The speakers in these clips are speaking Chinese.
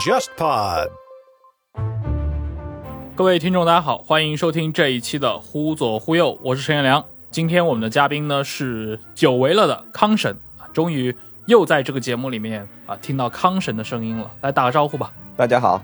JustPod。各位听众，大家好，欢迎收听这一期的《忽左忽右》，我是陈彦良。今天我们的嘉宾呢是久违了的康神啊，终于又在这个节目里面啊听到康神的声音了，来打个招呼吧。大家好，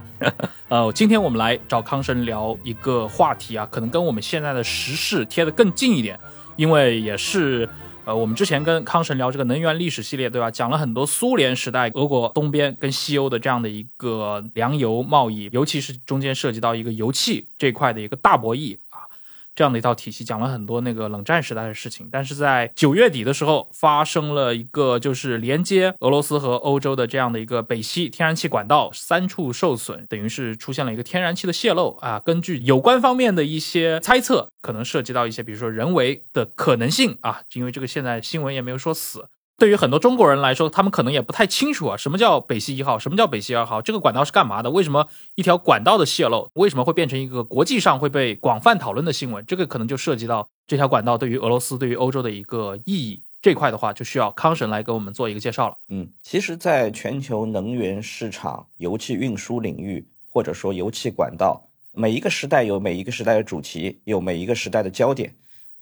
呃，今天我们来找康神聊一个话题啊，可能跟我们现在的时事贴得更近一点，因为也是。呃，我们之前跟康神聊这个能源历史系列，对吧？讲了很多苏联时代俄国东边跟西欧的这样的一个粮油贸易，尤其是中间涉及到一个油气这块的一个大博弈。这样的一套体系讲了很多那个冷战时代的事情，但是在九月底的时候发生了一个就是连接俄罗斯和欧洲的这样的一个北溪天然气管道三处受损，等于是出现了一个天然气的泄漏啊。根据有关方面的一些猜测，可能涉及到一些比如说人为的可能性啊，因为这个现在新闻也没有说死。对于很多中国人来说，他们可能也不太清楚啊，什么叫北溪一号，什么叫北溪二号，这个管道是干嘛的？为什么一条管道的泄漏，为什么会变成一个国际上会被广泛讨论的新闻？这个可能就涉及到这条管道对于俄罗斯、对于欧洲的一个意义。这块的话，就需要康神来给我们做一个介绍了。嗯，其实，在全球能源市场、油气运输领域，或者说油气管道，每一个时代有每一个时代的主题，有每一个时代的焦点，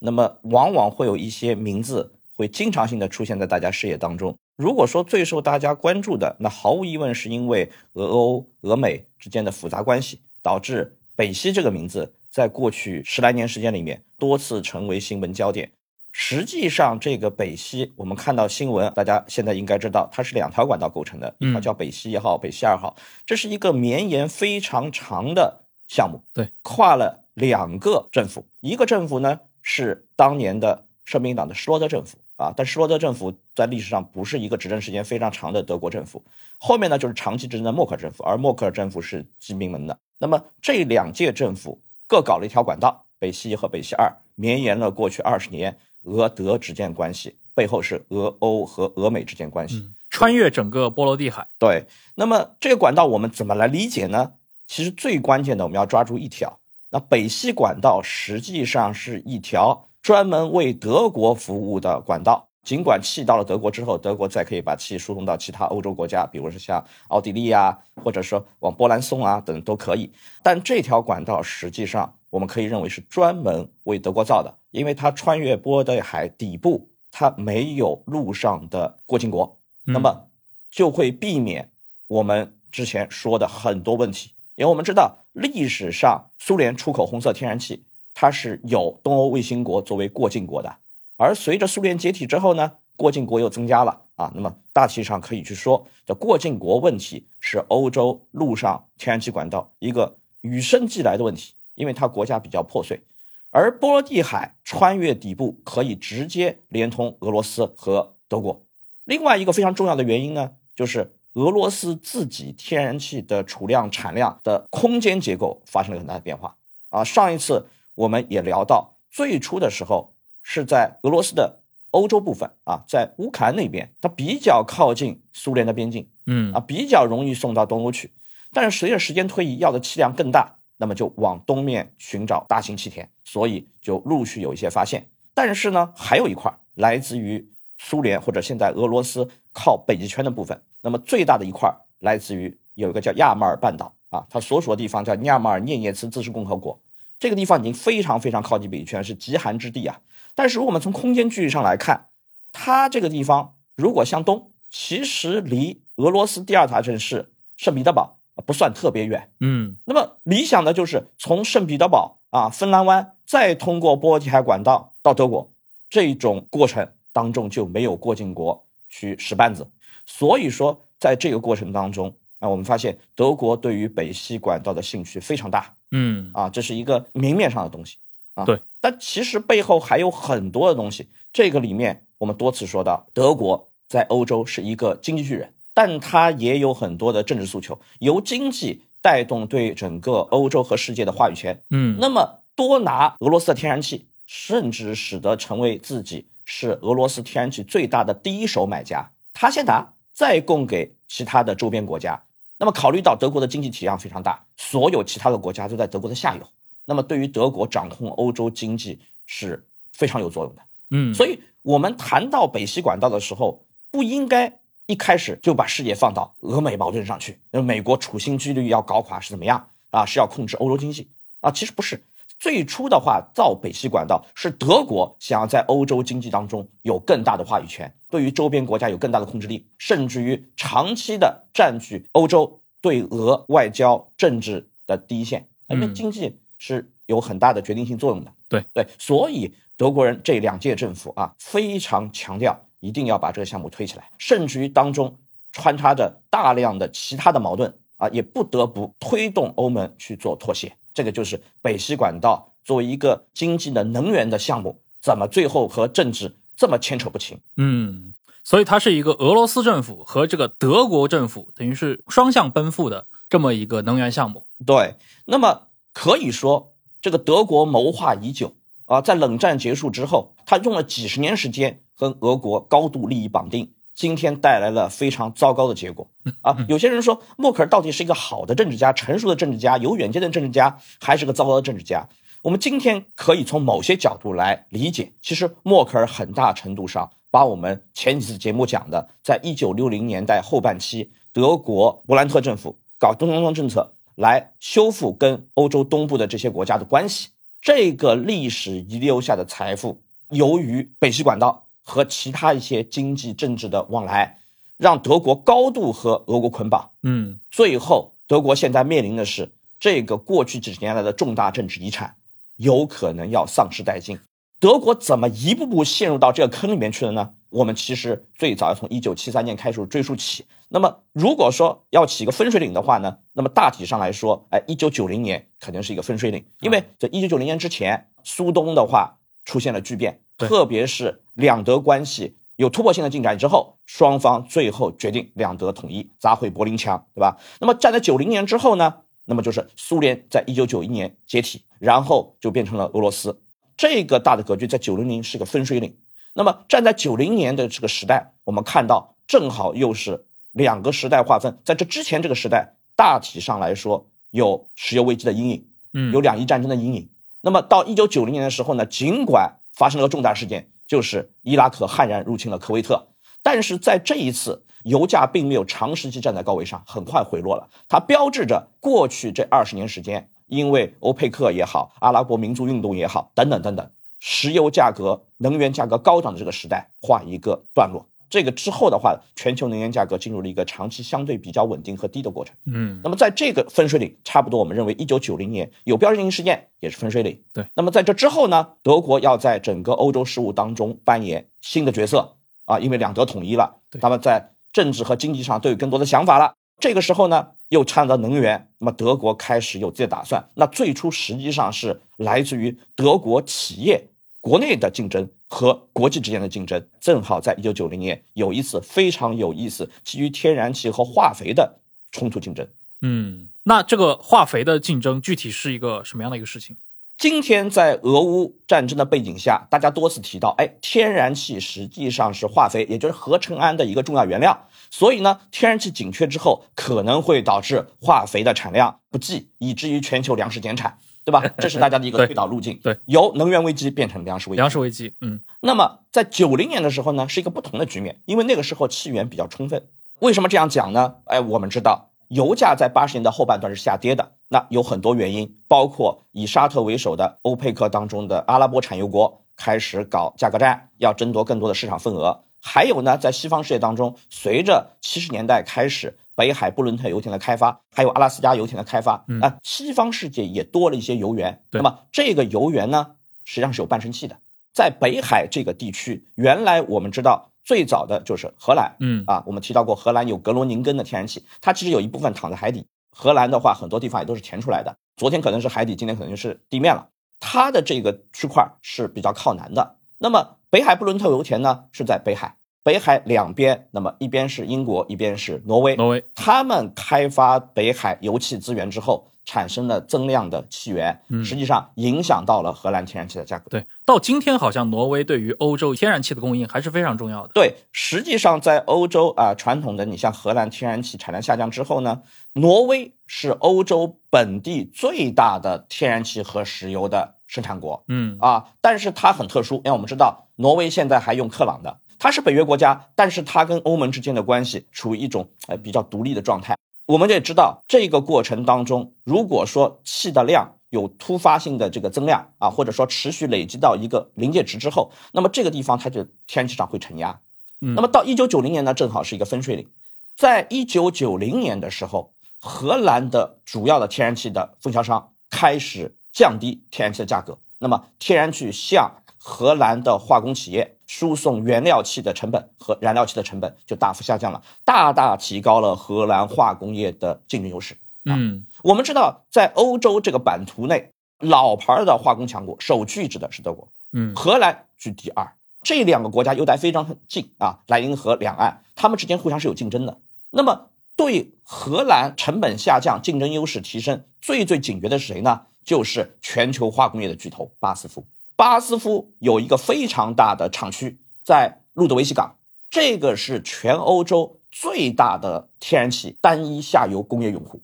那么往往会有一些名字。会经常性的出现在大家视野当中。如果说最受大家关注的，那毫无疑问是因为俄欧、俄美之间的复杂关系，导致北溪这个名字在过去十来年时间里面多次成为新闻焦点。实际上，这个北溪，我们看到新闻，大家现在应该知道，它是两条管道构成的，一条叫北溪一号，北溪二号，这是一个绵延非常长的项目，对，跨了两个政府，一个政府呢是当年的社民党的施罗德政府。啊，但施罗德政府在历史上不是一个执政时间非常长的德国政府，后面呢就是长期执政的默克尔政府，而默克尔政府是基民盟的。那么这两届政府各搞了一条管道，北西一和北西二，绵延了过去二十年俄德之间关系，背后是俄欧和俄美之间关系，穿越整个波罗的海。对，那么这个管道我们怎么来理解呢？其实最关键的我们要抓住一条，那北溪管道实际上是一条。专门为德国服务的管道，尽管气到了德国之后，德国再可以把气输送到其他欧洲国家，比如说像奥地利啊，或者说往波兰送啊等都可以。但这条管道实际上我们可以认为是专门为德国造的，因为它穿越波罗的海底部，它没有路上的过境国，那么就会避免我们之前说的很多问题。因为我们知道历史上苏联出口红色天然气。它是有东欧卫星国作为过境国的，而随着苏联解体之后呢，过境国又增加了啊。那么大体上可以去说，这过境国问题是欧洲陆上天然气管道一个与生俱来的问题，因为它国家比较破碎，而波罗的海穿越底部可以直接连通俄罗斯和德国。另外一个非常重要的原因呢，就是俄罗斯自己天然气的储量产量的空间结构发生了很大的变化啊。上一次。我们也聊到，最初的时候是在俄罗斯的欧洲部分啊，在乌克兰那边，它比较靠近苏联的边境，嗯啊，比较容易送到东欧去。但是随着时间推移，要的气量更大，那么就往东面寻找大型气田，所以就陆续有一些发现。但是呢，还有一块来自于苏联或者现在俄罗斯靠北极圈的部分，那么最大的一块来自于有一个叫亚马尔半岛啊，它所属的地方叫亚马尔涅涅茨自治共和国。这个地方已经非常非常靠近北极圈，是极寒之地啊。但是如果我们从空间距离上来看，它这个地方如果向东，其实离俄罗斯第二大城市圣彼得堡不算特别远。嗯，那么理想的就是从圣彼得堡啊，芬兰湾，再通过波罗的海管道到德国，这种过程当中就没有过境国去使绊子。所以说，在这个过程当中啊，我们发现德国对于北溪管道的兴趣非常大。嗯啊，这是一个明面上的东西啊，对，但其实背后还有很多的东西。这个里面我们多次说到，德国在欧洲是一个经济巨人，但它也有很多的政治诉求，由经济带动对整个欧洲和世界的话语权。嗯，那么多拿俄罗斯的天然气，甚至使得成为自己是俄罗斯天然气最大的第一手买家，他先拿，再供给其他的周边国家。那么考虑到德国的经济体量非常大，所有其他的国家都在德国的下游，那么对于德国掌控欧洲经济是非常有作用的。嗯，所以我们谈到北溪管道的时候，不应该一开始就把视野放到俄美矛盾上去，那美国处心积虑要搞垮是怎么样啊？是要控制欧洲经济啊？其实不是，最初的话造北溪管道是德国想要在欧洲经济当中有更大的话语权，对于周边国家有更大的控制力，甚至于长期的占据欧洲对俄外交政治的第一线，因为经济是有很大的决定性作用的。对对，所以德国人这两届政府啊，非常强调。一定要把这个项目推起来，甚至于当中穿插着大量的其他的矛盾啊，也不得不推动欧盟去做妥协。这个就是北溪管道作为一个经济的能源的项目，怎么最后和政治这么牵扯不清？嗯，所以它是一个俄罗斯政府和这个德国政府等于是双向奔赴的这么一个能源项目。对，那么可以说这个德国谋划已久啊，在冷战结束之后，他用了几十年时间。跟俄国高度利益绑定，今天带来了非常糟糕的结果啊！有些人说默克尔到底是一个好的政治家、成熟的政治家、有远见的政治家，还是个糟糕的政治家？我们今天可以从某些角度来理解，其实默克尔很大程度上把我们前几次节目讲的，在一九六零年代后半期，德国勃兰特政府搞东东东政策来修复跟欧洲东部的这些国家的关系，这个历史遗留下的财富，由于北溪管道。和其他一些经济政治的往来，让德国高度和俄国捆绑。嗯，最后德国现在面临的是这个过去几十年来的重大政治遗产，有可能要丧失殆尽。德国怎么一步步陷入到这个坑里面去了呢？我们其实最早要从一九七三年开始追溯起。那么如果说要起一个分水岭的话呢，那么大体上来说，哎，一九九零年肯定是一个分水岭，因为在一九九零年之前，苏东的话出现了巨变。特别是两德关系有突破性的进展之后，双方最后决定两德统一，砸毁柏林墙，对吧？那么站在九零年之后呢？那么就是苏联在一九九一年解体，然后就变成了俄罗斯。这个大的格局在九零年是个分水岭。那么站在九零年的这个时代，我们看到正好又是两个时代划分。在这之前这个时代，大体上来说有石油危机的阴影，嗯，有两伊战争的阴影。那么到一九九零年的时候呢，尽管发生了个重大事件，就是伊拉克悍然入侵了科威特。但是在这一次，油价并没有长时期站在高位上，很快回落了。它标志着过去这二十年时间，因为欧佩克也好，阿拉伯民族运动也好，等等等等，石油价格、能源价格高涨的这个时代画一个段落。这个之后的话，全球能源价格进入了一个长期相对比较稳定和低的过程。嗯，那么在这个分水岭，差不多我们认为一九九零年有标志性事件也是分水岭。对，那么在这之后呢，德国要在整个欧洲事务当中扮演新的角色啊，因为两德统一了，那么在政治和经济上都有更多的想法了。这个时候呢，又掺到能源，那么德国开始有自己的打算。那最初实际上是来自于德国企业。国内的竞争和国际之间的竞争，正好在一九九零年有一次非常有意思，基于天然气和化肥的冲突竞争。嗯，那这个化肥的竞争具体是一个什么样的一个事情？今天在俄乌战争的背景下，大家多次提到，哎，天然气实际上是化肥，也就是合成氨的一个重要原料。所以呢，天然气紧缺之后，可能会导致化肥的产量不济，以至于全球粮食减产。对吧？这是大家的一个推导路径。对，由能源危机变成粮食危机。粮食危机，嗯。那么在九零年的时候呢，是一个不同的局面，因为那个时候气源比较充分。为什么这样讲呢？哎，我们知道油价在八十年代后半段是下跌的，那有很多原因，包括以沙特为首的欧佩克当中的阿拉伯产油国开始搞价格战，要争夺更多的市场份额。还有呢，在西方世界当中，随着七十年代开始。北海布伦特油田的开发，还有阿拉斯加油田的开发，啊，西方世界也多了一些油源。那么这个油源呢，实际上是有半生器的。在北海这个地区，原来我们知道最早的就是荷兰，嗯啊，我们提到过荷兰有格罗宁根的天然气，它其实有一部分躺在海底。荷兰的话，很多地方也都是填出来的。昨天可能是海底，今天可能就是地面了。它的这个区块是比较靠南的。那么北海布伦特油田呢，是在北海。北海两边，那么一边是英国，一边是挪威。挪威他们开发北海油气资源之后，产生了增量的气源，实际上影响到了荷兰天然气的价格。对，到今天好像挪威对于欧洲天然气的供应还是非常重要的。对，实际上在欧洲啊，传统的你像荷兰天然气产量下降之后呢，挪威是欧洲本地最大的天然气和石油的生产国。嗯啊，但是它很特殊，因为我们知道挪威现在还用克朗的。它是北约国家，但是它跟欧盟之间的关系处于一种呃比较独立的状态。我们也知道，这个过程当中，如果说气的量有突发性的这个增量啊，或者说持续累积到一个临界值之后，那么这个地方它就天然气上会承压。嗯那么到一九九零年呢，正好是一个分水岭。在一九九零年的时候，荷兰的主要的天然气的分销商开始降低天然气的价格，那么天然气向荷兰的化工企业输送原料气的成本和燃料气的成本就大幅下降了，大大提高了荷兰化工业的竞争优势。嗯我们知道，在欧洲这个版图内，老牌的化工强国首屈一指的是德国，嗯荷兰居第二。这两个国家又在非常近啊，莱茵河两岸，他们之间互相是有竞争的。那么对荷兰成本下降、竞争优势提升最最警觉的是谁呢？就是全球化工业的巨头巴斯夫。巴斯夫有一个非常大的厂区在路德维希港，这个是全欧洲最大的天然气单一下游工业用户。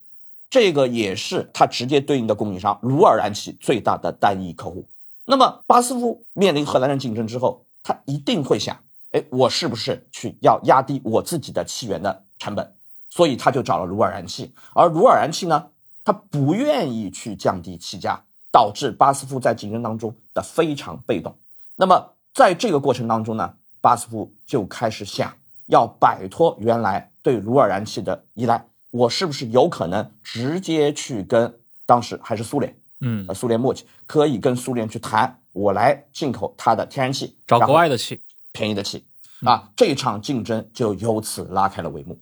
这个也是它直接对应的供应商鲁尔燃气最大的单一客户。那么巴斯夫面临荷兰人竞争之后，他一定会想，哎，我是不是去要压低我自己的气源的成本？所以他就找了鲁尔燃气，而鲁尔燃气呢，他不愿意去降低气价，导致巴斯夫在竞争当中的非常被动。那么在这个过程当中呢，巴斯夫就开始想要摆脱原来对鲁尔燃气的依赖，我是不是有可能直接去跟当时还是苏联，嗯呃，，苏联末期可以跟苏联去谈，我来进口它的天然气，找国外的气。便宜的气啊，这场竞争就由此拉开了帷幕。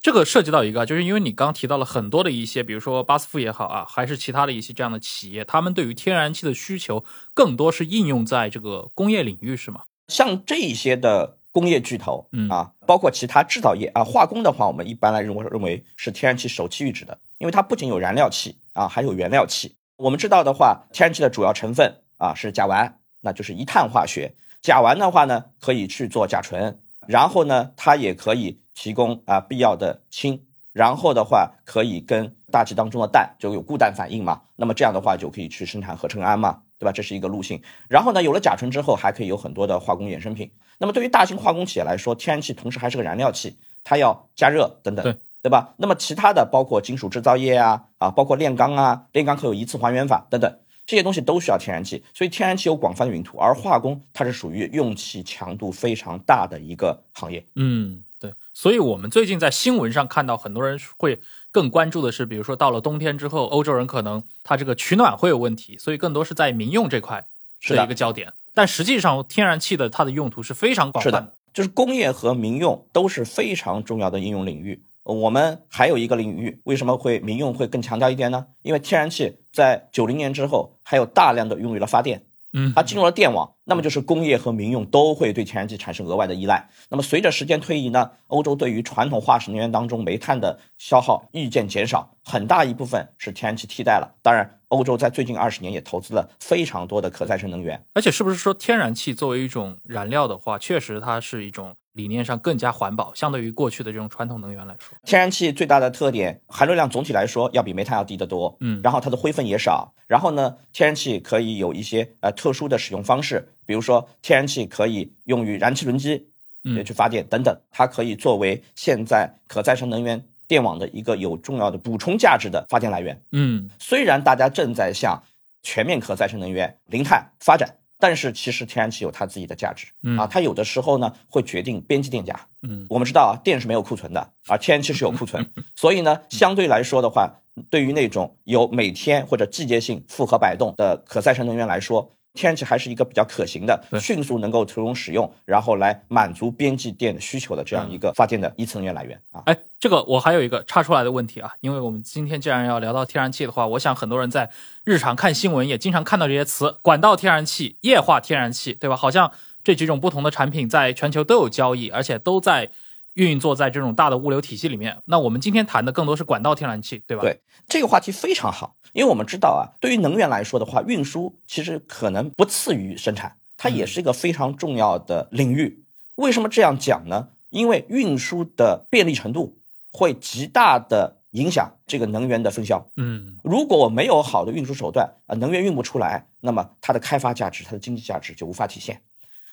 哎，这个涉及到一个，就是因为你刚提到了很多的一些，比如说巴斯夫也好啊，还是其他的一些这样的企业，他们对于天然气的需求更多是应用在这个工业领域，是吗？像这一些的工业巨头，嗯啊，包括其他制造业啊，化工的话，我们一般来认为认为是天然气首屈一指的，因为它不仅有燃料气啊，还有原料气。我们知道的话，天然气的主要成分啊是甲烷，那就是一碳化学。甲烷的话呢，可以去做甲醇，然后呢，它也可以提供啊必要的氢，然后的话可以跟大气当中的氮就有固氮反应嘛，那么这样的话就可以去生产合成氨嘛，对吧？这是一个路径。然后呢，有了甲醇之后，还可以有很多的化工衍生品。那么对于大型化工企业来说，天然气同时还是个燃料气，它要加热等等，对对吧？那么其他的包括金属制造业啊啊，包括炼钢啊，炼钢可有一次还原法等等。这些东西都需要天然气，所以天然气有广泛的用途，而化工它是属于用气强度非常大的一个行业。嗯，对。所以我们最近在新闻上看到，很多人会更关注的是，比如说到了冬天之后，欧洲人可能他这个取暖会有问题，所以更多是在民用这块是的一个焦点。但实际上，天然气的它的用途是非常广泛是的，就是工业和民用都是非常重要的应用领域。呃我们还有一个领域，为什么会民用会更强调一点呢？因为天然气在九零年之后，还有大量的用于了发电，嗯它进入了电网，那么就是工业和民用都会对天然气产生额外的依赖。那么随着时间推移呢，欧洲对于传统化石能源当中煤炭的消耗日渐减少，很大一部分是天然气替代了。当然，欧洲在最近二十年也投资了非常多的可再生能源。而且是不是说天然气作为一种燃料的话，确实它是一种理念上更加环保，相对于过去的这种传统能源来说。天然气最大的特点，含热量总体来说要比煤炭要低得多，嗯然后它的灰分也少，然后呢，天然气可以有一些呃特殊的使用方式，比如说天然气可以用于燃气轮机，嗯也去发电等等，它可以作为现在可再生能源电网的一个有重要的补充价值的发电来源。嗯虽然大家正在向全面可再生能源、零碳发展，但是其实天然气有它自己的价值。嗯。啊，它有的时候呢会决定边际电价。嗯。我们知道啊，电是没有库存的，而天然气是有库存，所以呢，相对来说的话，对于那种有每天或者季节性负荷摆动的可再生能源来说，天然气还是一个比较可行的、迅速能够投入使用，然后来满足边际电的需求的这样一个发电的一次能源来源啊。哎，这个我还有一个插出来的问题啊，因为我们今天既然要聊到天然气的话，我想很多人在日常看新闻也经常看到这些词：管道天然气、液化天然气，对吧？好像这几种不同的产品在全球都有交易，而且都在运作在这种大的物流体系里面。那我们今天谈的更多是管道天然气，对吧？对这个话题非常好，因为我们知道啊，对于能源来说的话，运输其实可能不次于生产，它也是一个非常重要的领域。为什么这样讲呢？因为运输的便利程度会极大的影响这个能源的分销。嗯如果我没有好的运输手段，啊，能源运不出来，那么它的开发价值、它的经济价值就无法体现。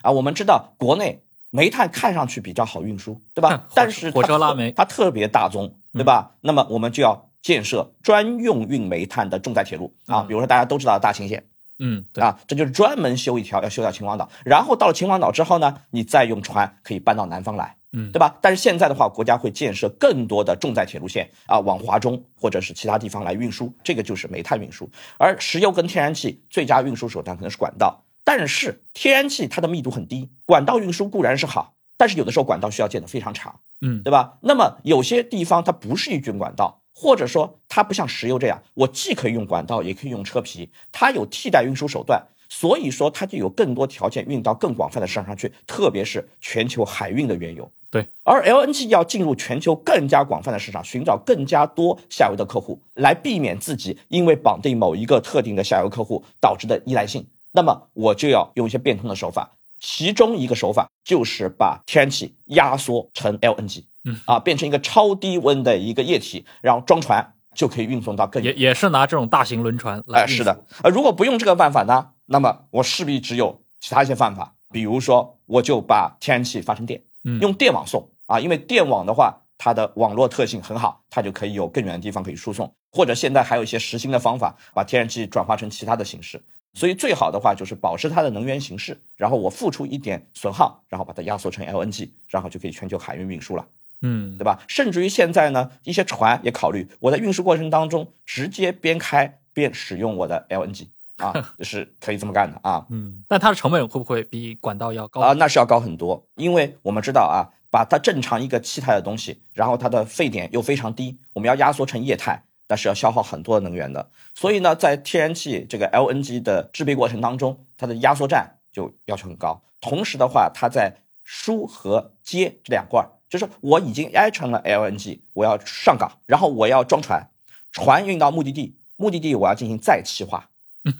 啊，我们知道国内煤炭看上去比较好运输，对吧？但是火车拉煤，它特别大宗，对吧？那么我们就要建设专用运煤炭的重载铁路啊，比如说大家都知道的大秦线。嗯，对啊，这就是专门修一条，要修到秦皇岛，然后到了秦皇岛之后呢，你再用船可以搬到南方来，嗯，对吧？但是现在的话，国家会建设更多的重载铁路线啊，往华中或者是其他地方来运输，这个就是煤炭运输。而石油跟天然气最佳运输手段可能是管道，但是天然气它的密度很低，管道运输固然是好，但是有的时候管道需要建得非常长，嗯，对吧？那么有些地方它不是一卷管道。或者说，它不像石油这样，我既可以用管道，也可以用车皮，它有替代运输手段，所以说它就有更多条件运到更广泛的市场上去，特别是全球海运的原油。对，而 LNG 要进入全球更加广泛的市场，寻找更加多下游的客户，来避免自己因为绑定某一个特定的下游客户导致的依赖性，那么我就要用一些变通的手法，其中一个手法就是把天然气压缩成 LNG。嗯啊，变成一个超低温的一个液体，然后装船就可以运送到更也也是拿这种大型轮船来。哎，是的，呃，如果不用这个办法呢，那么我势必只有其他一些办法，比如说我就把天然气发成电，嗯，用电网送啊，因为电网的话，它的网络特性很好，它就可以有更远的地方可以输送，或者现在还有一些实心的方法，把天然气转化成其他的形式。所以最好的话就是保持它的能源形式，然后我付出一点损耗，然后把它压缩成 LNG，然后就可以全球海运运输了。嗯，对吧？甚至于现在呢，一些船也考虑我在运输过程当中直接边开边使用我的 LNG 啊，是可以这么干的啊。嗯，但它的成本会不会比管道要高啊？那是要高很多，因为我们知道啊，把它正常一个气态的东西，然后它的沸点又非常低，我们要压缩成液态，那是要消耗很多的能源的。所以呢，在天然气这个 LNG 的制备过程当中，它的压缩站就要求很高。同时的话，它在输和接这两块儿。就是我已经挨成了 LNG，我要上港，然后我要装船，船运到目的地，目的地我要进行再气化，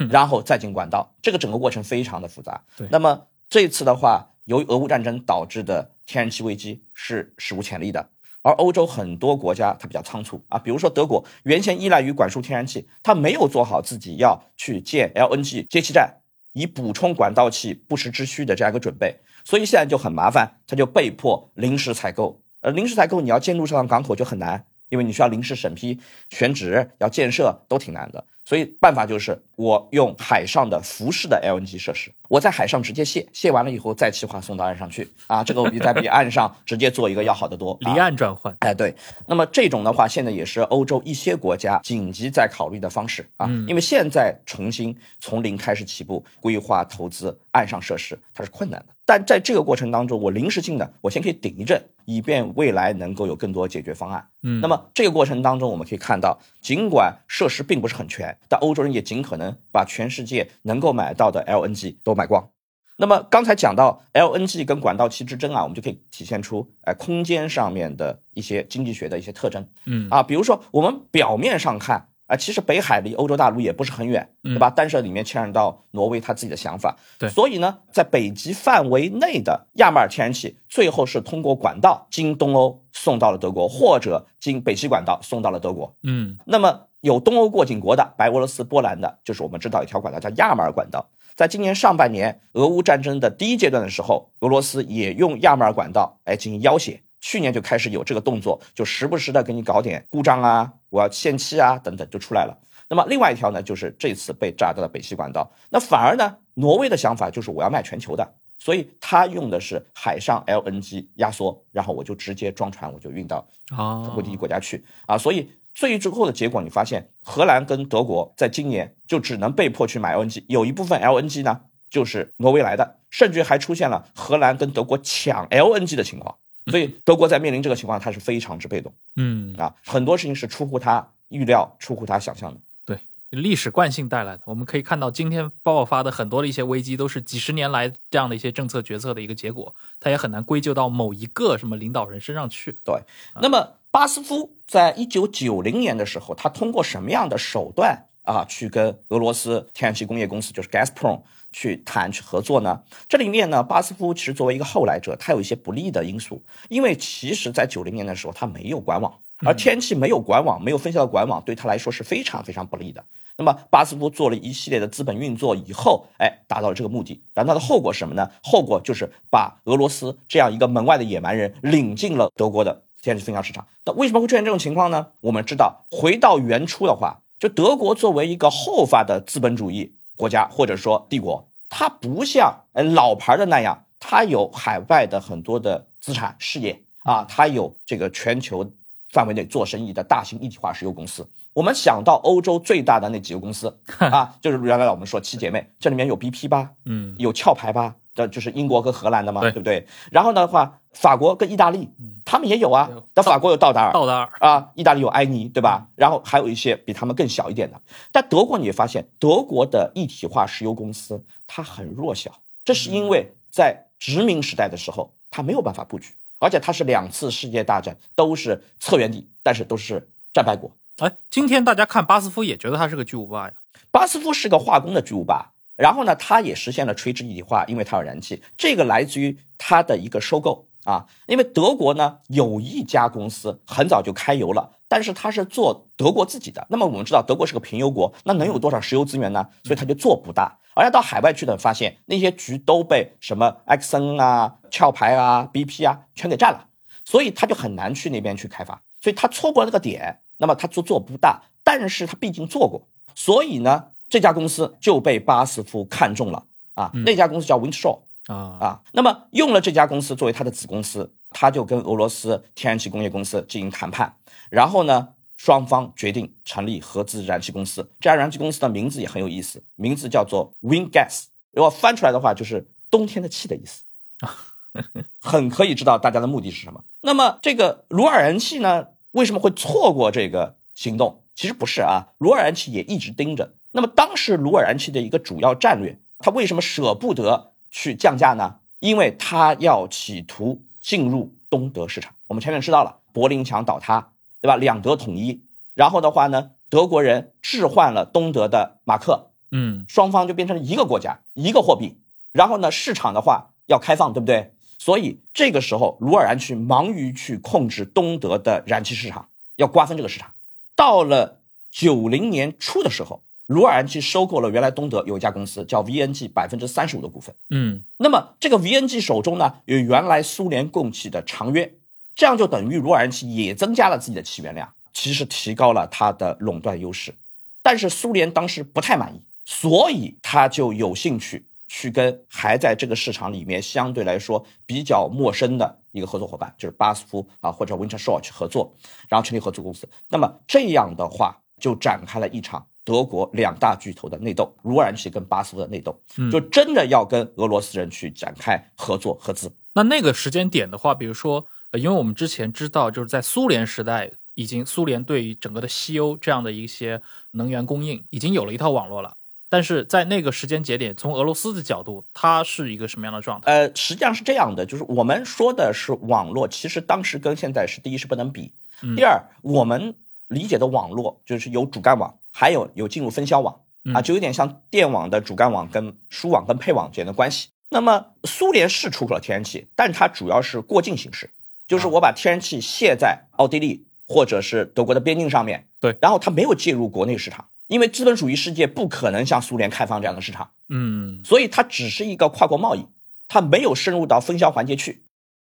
然后再进管道，这个整个过程非常的复杂。对，那么这次的话，由于俄乌战争导致的天然气危机是史无前例的，而欧洲很多国家它比较仓促啊，比如说德国，原先依赖于管输天然气，它没有做好自己要去建 LNG 接气站，以补充管道气不时之需的这样一个准备。所以现在就很麻烦，他就被迫临时采购。呃，临时采购你要建路上港口就很难，因为你需要临时审批、选址、要建设都挺难的。所以办法就是我用海上的浮式的 LNG 设施，我在海上直接卸，卸完了以后再气化送到岸上去啊，这个比在比岸上直接做一个要好得多。离岸转换，哎，对。那么这种的话，现在也是欧洲一些国家紧急在考虑的方式啊，因为现在重新从零开始起步规划投资岸上设施，它是困难的。但在这个过程当中，我临时性的，我先可以顶一阵，以便未来能够有更多解决方案。嗯，那么这个过程当中，我们可以看到，尽管设施并不是很全，但欧洲人也尽可能把全世界能够买到的 LNG 都买光。那么刚才讲到 LNG 跟管道气之争啊，我们就可以体现出哎空间上面的一些经济学的一些特征。嗯啊，比如说我们表面上看。啊，其实北海离欧洲大陆也不是很远，对吧？但是里面牵扯到挪威他自己的想法，对，所以呢，在北极范围内的亚马尔天然气，最后是通过管道经东欧送到了德国，或者经北溪管道送到了德国。嗯，那么有东欧过境国的，白俄罗斯、波兰的，就是我们知道一条管道叫亚马尔管道。在今年上半年俄乌战争的第一阶段的时候，俄罗斯也用亚马尔管道来进行要挟。去年就开始有这个动作，就时不时的给你搞点故障啊，我要限期啊，等等就出来了。那么另外一条呢，就是这次被炸掉的北溪管道。那反而呢，挪威的想法就是我要卖全球的，所以他用的是海上 LNG 压缩，然后我就直接装船，我就运到啊目的地国家去啊。所以最最后的结果，你发现荷兰跟德国在今年就只能被迫去买 LNG，有一部分 LNG 呢就是挪威来的，甚至还出现了荷兰跟德国抢 LNG 的情况。所以德国在面临这个情况，它是非常之被动。嗯啊，很多事情是出乎他预料、出乎他想象的。对，历史惯性带来的，我们可以看到今天爆发的很多的一些危机，都是几十年来这样的一些政策决策的一个结果，它也很难归咎到某一个什么领导人身上去。对，那么巴斯夫在一九九零年的时候，他通过什么样的手段啊，去跟俄罗斯天然气工业公司，就是 Gazprom 去谈去合作呢？这里面呢，巴斯夫其实作为一个后来者，他有一些不利的因素，因为其实在九零年的时候，他没有管网，而天然气没有管网，没有分销的管网，对他来说是非常非常不利的。那么巴斯夫做了一系列的资本运作以后，哎，达到了这个目的。然后它的后果是什么呢？后果就是把俄罗斯这样一个门外的野蛮人领进了德国的天然气分销市场。那为什么会出现这种情况呢？我们知道，回到原初的话，就德国作为一个后发的资本主义国家或者说帝国，它不像呃老牌的那样，它有海外的很多的资产事业啊，它有这个全球范围内做生意的大型一体化石油公司。我们想到欧洲最大的那几个公司 啊，就是原来我们说七姐妹，这里面有 BP 吧，嗯，有壳牌吧，这就是英国和荷兰的嘛，对对不对？然后的话，法国跟意大利，他们也有啊有。但法国有道达尔，道达尔，啊，意大利有埃尼，对吧？然后还有一些比他们更小一点的。但德国你也发现，德国的一体化石油公司它很弱小，这是因为在殖民时代的时候，它没有办法布局，而且它是两次世界大战都是策源地，但是都是战败国。哎，今天大家看巴斯夫也觉得他是个巨无霸呀。巴斯夫是个化工的巨无霸，然后呢，它也实现了垂直一体化，因为它有燃气。这个来自于它的一个收购啊，因为德国呢有一家公司很早就开油了，但是它是做德国自己的。那么我们知道德国是个平油国，那能有多少石油资源呢？所以它就做不大。而且到海外去的发现，那些局都被什么埃克森啊、壳牌啊、BP 啊全给占了，所以它就很难去那边去开发。所以它错过了那个点，那么它就做不大。但是它毕竟做过，所以呢，这家公司就被巴斯夫看中了啊。那家公司叫 Windshor 啊啊。那么用了这家公司作为他的子公司，他就跟俄罗斯天然气工业公司进行谈判，然后呢，双方决定成立合资燃气公司。这家燃气公司的名字也很有意思，名字叫做 Wind Gas。如果翻出来的话，就是冬天的气的意思。很可以知道大家的目的是什么。那么这个鲁尔燃气呢，为什么会错过这个行动？其实不是啊，鲁尔燃气也一直盯着。那么当时鲁尔燃气的一个主要战略，它为什么舍不得去降价呢？因为它要企图进入东德市场。我们前面知道了，柏林墙倒塌，对吧？两德统一，然后的话呢，德国人置换了东德的马克，嗯双方就变成了一个国家，一个货币。然后呢，市场的话要开放，对不对？所以这个时候，鲁尔燃气忙于去控制东德的燃气市场，要瓜分这个市场。到了九零年初的时候，鲁尔燃气收购了原来东德有一家公司叫 VNG 百分之三十五的股份。嗯那么这个 VNG 手中呢有原来苏联供气的长约，这样就等于鲁尔燃气也增加了自己的气源量，其实提高了它的垄断优势。但是苏联当时不太满意，所以他就有兴趣去跟还在这个市场里面相对来说比较陌生的一个合作伙伴，就是巴斯夫啊或者 Wintershall 去合作，然后成立合资公司。那么这样的话，就展开了一场德国两大巨头的内斗，鲁尔燃气跟巴斯夫的内斗，就真的要跟俄罗斯人去展开合作合资。那那个时间点的话，比如说，呃因为我们之前知道，就是在苏联时代，已经苏联对于整个的西欧这样的一些能源供应已经有了一套网络了。但是在那个时间节点，从俄罗斯的角度，它是一个什么样的状态？呃，实际上是这样的，就是我们说的是网络，其实当时跟现在是第一是不能比，第二我们理解的网络就是有主干网，还有有进入分销网啊，就有点像电网的主干网跟输网跟配网之间的关系。那么苏联是出口了天然气，但它主要是过境形式，就是我把天然气卸在奥地利或者是德国的边境上面，对然后它没有介入国内市场，因为资本主义世界不可能像苏联开放这样的市场。嗯所以它只是一个跨国贸易，它没有深入到分销环节去。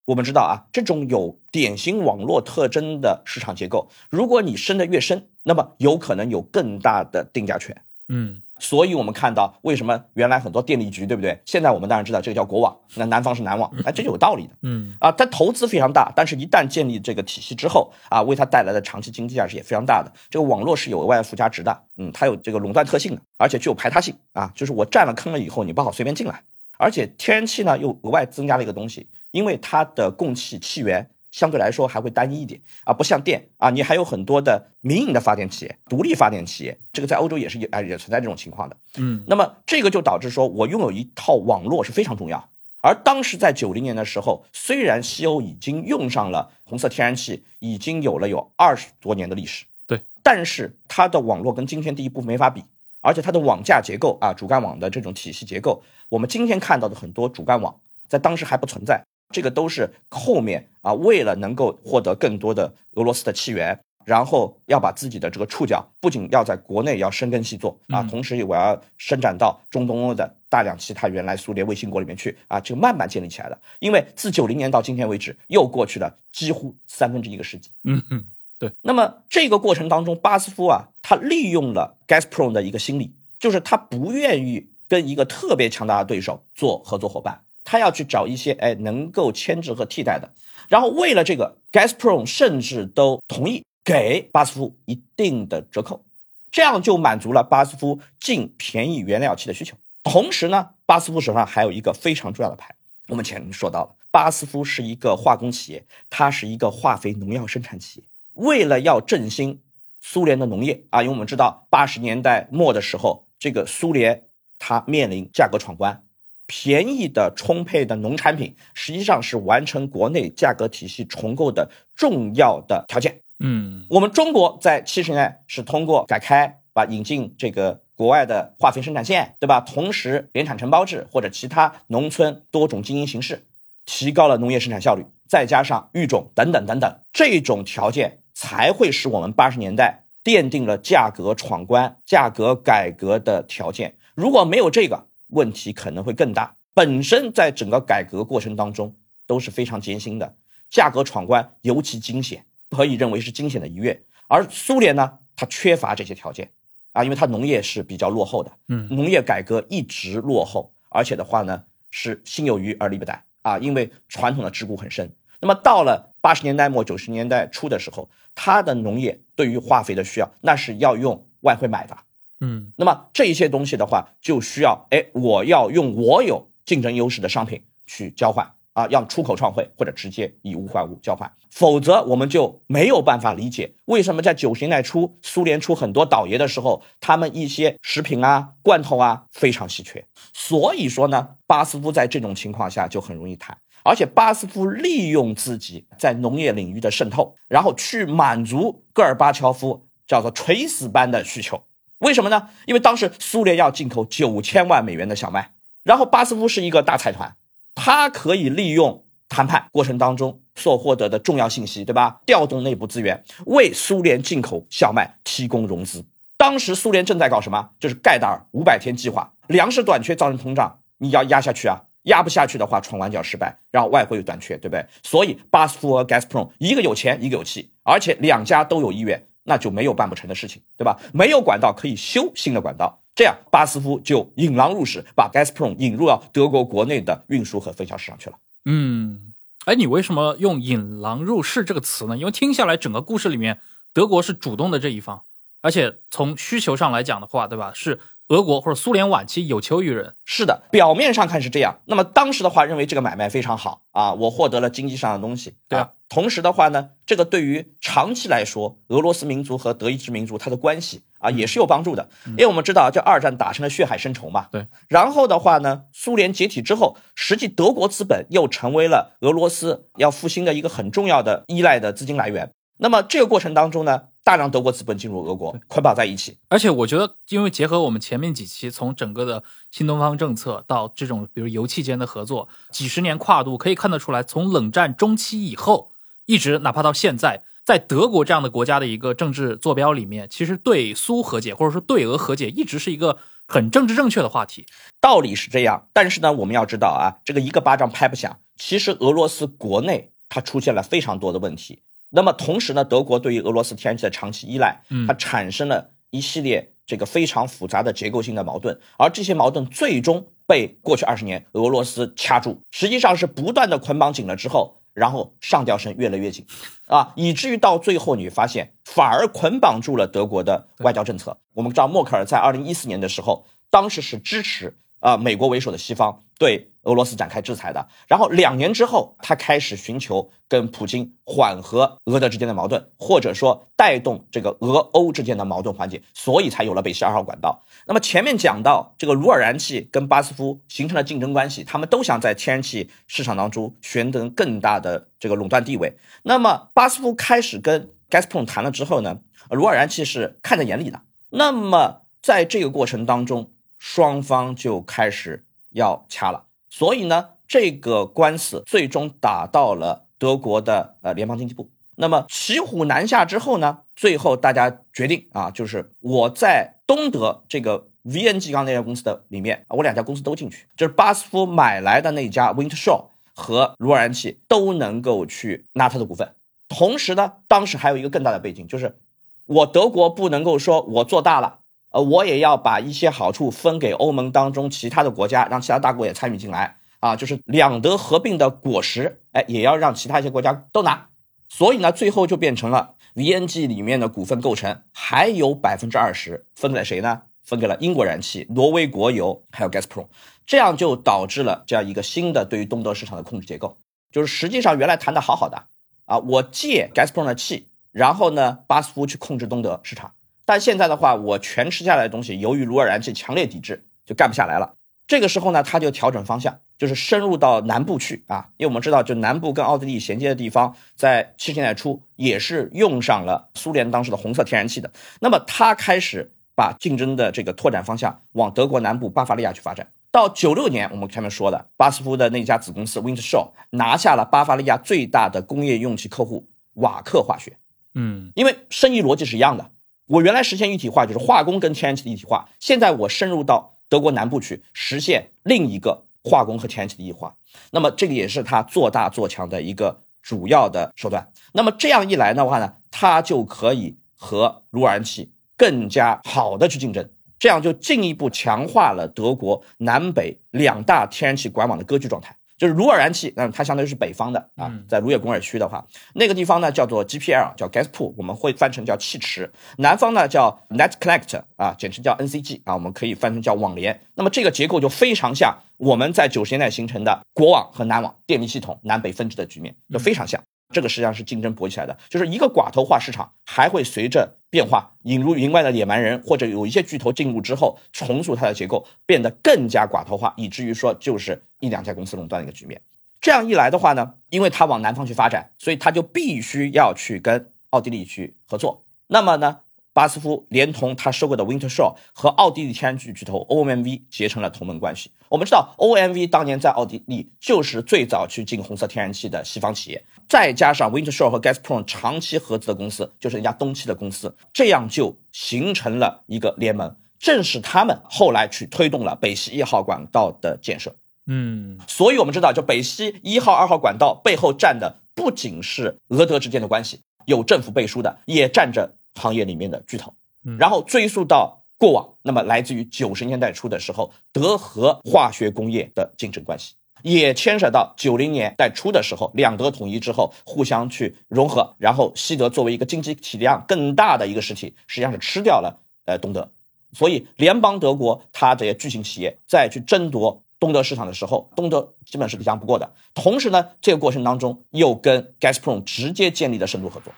我们知道啊，这种有典型网络特征的市场结构，如果你深的越深，那么有可能有更大的定价权。嗯所以我们看到为什么原来很多电力局，对不对？现在我们当然知道这个叫国网，那南方是南网，哎，这就有道理的。嗯啊，它投资非常大，但是一旦建立这个体系之后啊，为它带来的长期经济价值也非常大的。这个网络是有额外附加值的，嗯，它有这个垄断特性的，而且具有排他性啊，就是我占了坑了以后，你不好随便进来。而且天然气呢又额外增加了一个东西，因为它的供气气源相对来说还会单一一点啊，不像电啊，你还有很多的民营的发电企业、独立发电企业，这个在欧洲也是也啊也存在这种情况的。嗯那么这个就导致说我拥有一套网络是非常重要。而当时在九零年的时候，虽然西欧已经用上了红色天然气，已经有了有二十多年的历史，对，但是它的网络跟今天第一步没法比，而且它的网架结构啊，主干网的这种体系结构，我们今天看到的很多主干网在当时还不存在。这个都是后面啊，为了能够获得更多的俄罗斯的气源，然后要把自己的这个触角不仅要在国内要深耕细作啊，同时我要伸展到中东欧的大量其他原来苏联卫星国里面去啊，就慢慢建立起来的。因为自九零年到今天为止，又过去了几乎三分之一个世纪。嗯嗯，对。那么这个过程当中，巴斯夫啊，他利用了 Gazprom 的一个心理，就是他不愿意跟一个特别强大的对手做合作伙伴。他要去找一些哎能够牵制和替代的，然后为了这个，Gazprom 甚至都同意给巴斯夫一定的折扣，这样就满足了巴斯夫进便宜原料气的需求。同时呢，巴斯夫手上还有一个非常重要的牌，我们前面说到了，巴斯夫是一个化工企业，它是一个化肥农药生产企业。为了要振兴苏联的农业啊，因为我们知道八十年代末的时候，这个苏联它面临价格闯关。便宜的、充沛的农产品，实际上是完成国内价格体系重构的重要的条件。嗯，我们中国在七十年代是通过改开，把引进这个国外的化肥生产线，对吧？同时联产承包制或者其他农村多种经营形式，提高了农业生产效率，再加上育种等等等等，这种条件才会使我们八十年代奠定了价格闯关、价格改革的条件。如果没有这个，问题可能会更大。本身在整个改革过程当中都是非常艰辛的，价格闯关尤其惊险，可以认为是惊险的一跃。而苏联呢，它缺乏这些条件啊，因为它农业是比较落后的，嗯，农业改革一直落后，而且的话呢是心有余而力不逮啊，因为传统的桎梏很深。那么到了八十年代末九十年代初的时候，它的农业对于化肥的需要，那是要用外汇买的。嗯，那么这一些东西的话，就需要哎，我要用我有竞争优势的商品去交换啊，要出口创汇或者直接以物换物交换，否则我们就没有办法理解为什么在九十年代初苏联出很多倒爷的时候，他们一些食品啊、罐头啊非常稀缺。所以说呢，巴斯夫在这种情况下就很容易谈，而且巴斯夫利用自己在农业领域的渗透，然后去满足戈尔巴乔夫叫做垂死般的需求。为什么呢？因为当时苏联要进口九千万美元的小麦，然后巴斯夫是一个大财团，他可以利用谈判过程当中所获得的重要信息，对吧？调动内部资源，为苏联进口小麦提供融资。当时苏联正在搞什么？就是盖达尔五百天计划，粮食短缺造成通胀，你要压下去啊，压不下去的话，闯关就要失败，然后外汇又短缺，对不对？所以巴斯夫和 Gazprom 一个有钱，一个有气，而且两家都有意愿。那就没有办不成的事情，对吧？没有管道可以修新的管道，这样巴斯夫就引狼入室，把 gasprom 引入到德国国内的运输和分销市场去了。嗯，哎，你为什么用“引狼入室”这个词呢？因为听下来，整个故事里面，德国是主动的这一方，而且从需求上来讲的话，对吧？是。俄国或者苏联晚期有求于人，是的，表面上看是这样。那么当时的话，认为这个买卖非常好啊，我获得了经济上的东西，对啊。同时的话呢，这个对于长期来说，俄罗斯民族和德意志民族它的关系啊，也是有帮助的。因为我们知道，这二战打成了血海深仇嘛，对。然后的话呢，苏联解体之后，实际德国资本又成为了俄罗斯要复兴的一个很重要的依赖的资金来源。那么这个过程当中呢？大量德国资本进入俄国，捆绑在一起。而且我觉得，因为结合我们前面几期，从整个的新东方政策到这种比如油气间的合作，几十年跨度可以看得出来，从冷战中期以后，一直哪怕到现在，在德国这样的国家的一个政治坐标里面，其实对苏和解或者说对俄和解一直是一个很政治正确的话题。道理是这样，但是呢，我们要知道啊，这个一个巴掌拍不响。其实俄罗斯国内它出现了非常多的问题。那么同时呢，德国对于俄罗斯天然气的长期依赖，它产生了一系列这个非常复杂的结构性的矛盾，而这些矛盾最终被过去二十年俄罗斯掐住，实际上是不断的捆绑紧了之后，然后上吊绳越来越紧，啊，以至于到最后你发现反而捆绑住了德国的外交政策。我们知道默克尔在二零一四年的时候，当时是支持啊美国为首的西方对。俄罗斯展开制裁的，然后两年之后，他开始寻求跟普京缓和俄德之间的矛盾，或者说带动这个俄欧之间的矛盾缓解，所以才有了北溪二号管道。那么前面讲到这个鲁尔燃气跟巴斯夫形成了竞争关系，他们都想在天然气市场当中寻得更大的这个垄断地位。那么巴斯夫开始跟 Gazprom 谈了之后呢，鲁尔燃气是看在眼里的。那么在这个过程当中，双方就开始要掐了。所以呢，这个官司最终打到了德国的呃联邦经济部。那么骑虎难下之后呢，最后大家决定啊，就是我在东德这个 VNG 刚那家公司的里面，我两家公司都进去，就是巴斯夫买来的那家 Wintershall 和鲁尔燃气都能够去拿他的股份。同时呢，当时还有一个更大的背景，就是我德国不能够说我做大了，呃，我也要把一些好处分给欧盟当中其他的国家，让其他大国也参与进来啊，就是两德合并的果实，哎，也要让其他一些国家都拿。所以呢，最后就变成了 VNG 里面的股份构成还有百分之二十分给谁呢？分给了英国燃气、挪威国油还有 Gazprom，这样就导致了这样一个新的对于东德市场的控制结构。就是实际上原来谈的好好的啊，我借 Gazprom 的气，然后呢，巴斯夫去控制东德市场。但现在的话，我全吃下来的东西，由于鲁尔燃气强烈抵制，就干不下来了。这个时候呢，他就调整方向，就是深入到南部去啊，因为我们知道，就南部跟奥地利衔接的地方，在七十年代初也是用上了苏联当时的红色天然气的。那么他开始把竞争的这个拓展方向往德国南部巴伐利亚去发展。到九六年，我们前面说的巴斯夫的那家子公司 Wintershall 拿下了巴伐利亚最大的工业用气客户瓦克化学。嗯，因为生意逻辑是一样的，我原来实现一体化就是化工跟天然气的一体化，现在我深入到。德国南部去实现另一个化工和天然气的异化，那么这个也是他做大做强的一个主要的手段。那么这样一来的话呢，他就可以和鲁尔燃气更加好的去竞争，这样就进一步强化了德国南北两大天然气管网的割据状态。就是鲁尔燃气，那它相当于是北方的啊，在鲁尔工业区的话，那个地方呢叫做 GPL，叫 Gas Pool，我们会翻成叫气池。南方呢叫 Net Connect，啊，简称叫 NCG，啊，我们可以翻成叫网联。那么这个结构就非常像我们在九十年代形成的国网和南网电力系统南北分支的局面，就非常像。这个实际上是竞争勃起来的，就是一个寡头化市场还会随着变化引入云外的野蛮人，或者有一些巨头进入之后重塑它的结构，变得更加寡头化，以至于说就是一两家公司垄断的一个局面。这样一来的话呢，因为它往南方去发展，所以它就必须要去跟奥地利去合作。那么呢？巴斯夫连同他收购的 Wintershall 和奥地利天然气巨头 OMV 结成了同盟关系。我们知道 OMV 当年在奥地利就是最早去进红色天然气的西方企业，再加上 Wintershall 和 Gazprom 长期合资的公司，就是一家东汽的公司，这样就形成了一个联盟。正是他们后来去推动了北溪一号管道的建设。嗯，所以我们知道，就北溪一号、二号管道背后站的不仅是俄德之间的关系，有政府背书的，也站着。行业里面的巨头，然后追溯到过往，那么来自于九十年代初的时候，德和化学工业的竞争关系，也牵扯到九零年代初的时候，两德统一之后互相去融合，然后西德作为一个经济体量更大的一个实体，实际上是吃掉了呃东德，所以联邦德国它这些巨型企业再去争夺东德市场的时候，东德基本是抵挡不过的。同时呢，这个过程当中又跟 Gazprom 直接建立了深度合作。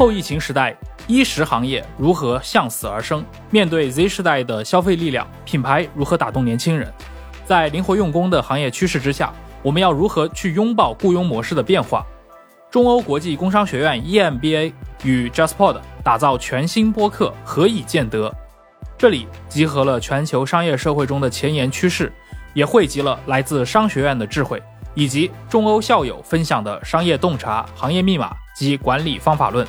后疫情时代，衣食行业如何向死而生？面对 Z 时代的消费力量，品牌如何打动年轻人？在灵活用工的行业趋势之下，我们要如何去拥抱雇佣模式的变化？中欧国际工商学院 EMBA 与 JustPod 打造全新播客《何以见得》，这里集合了全球商业社会中的前沿趋势，也汇集了来自商学院的智慧，以及中欧校友分享的商业洞察、行业密码及管理方法论。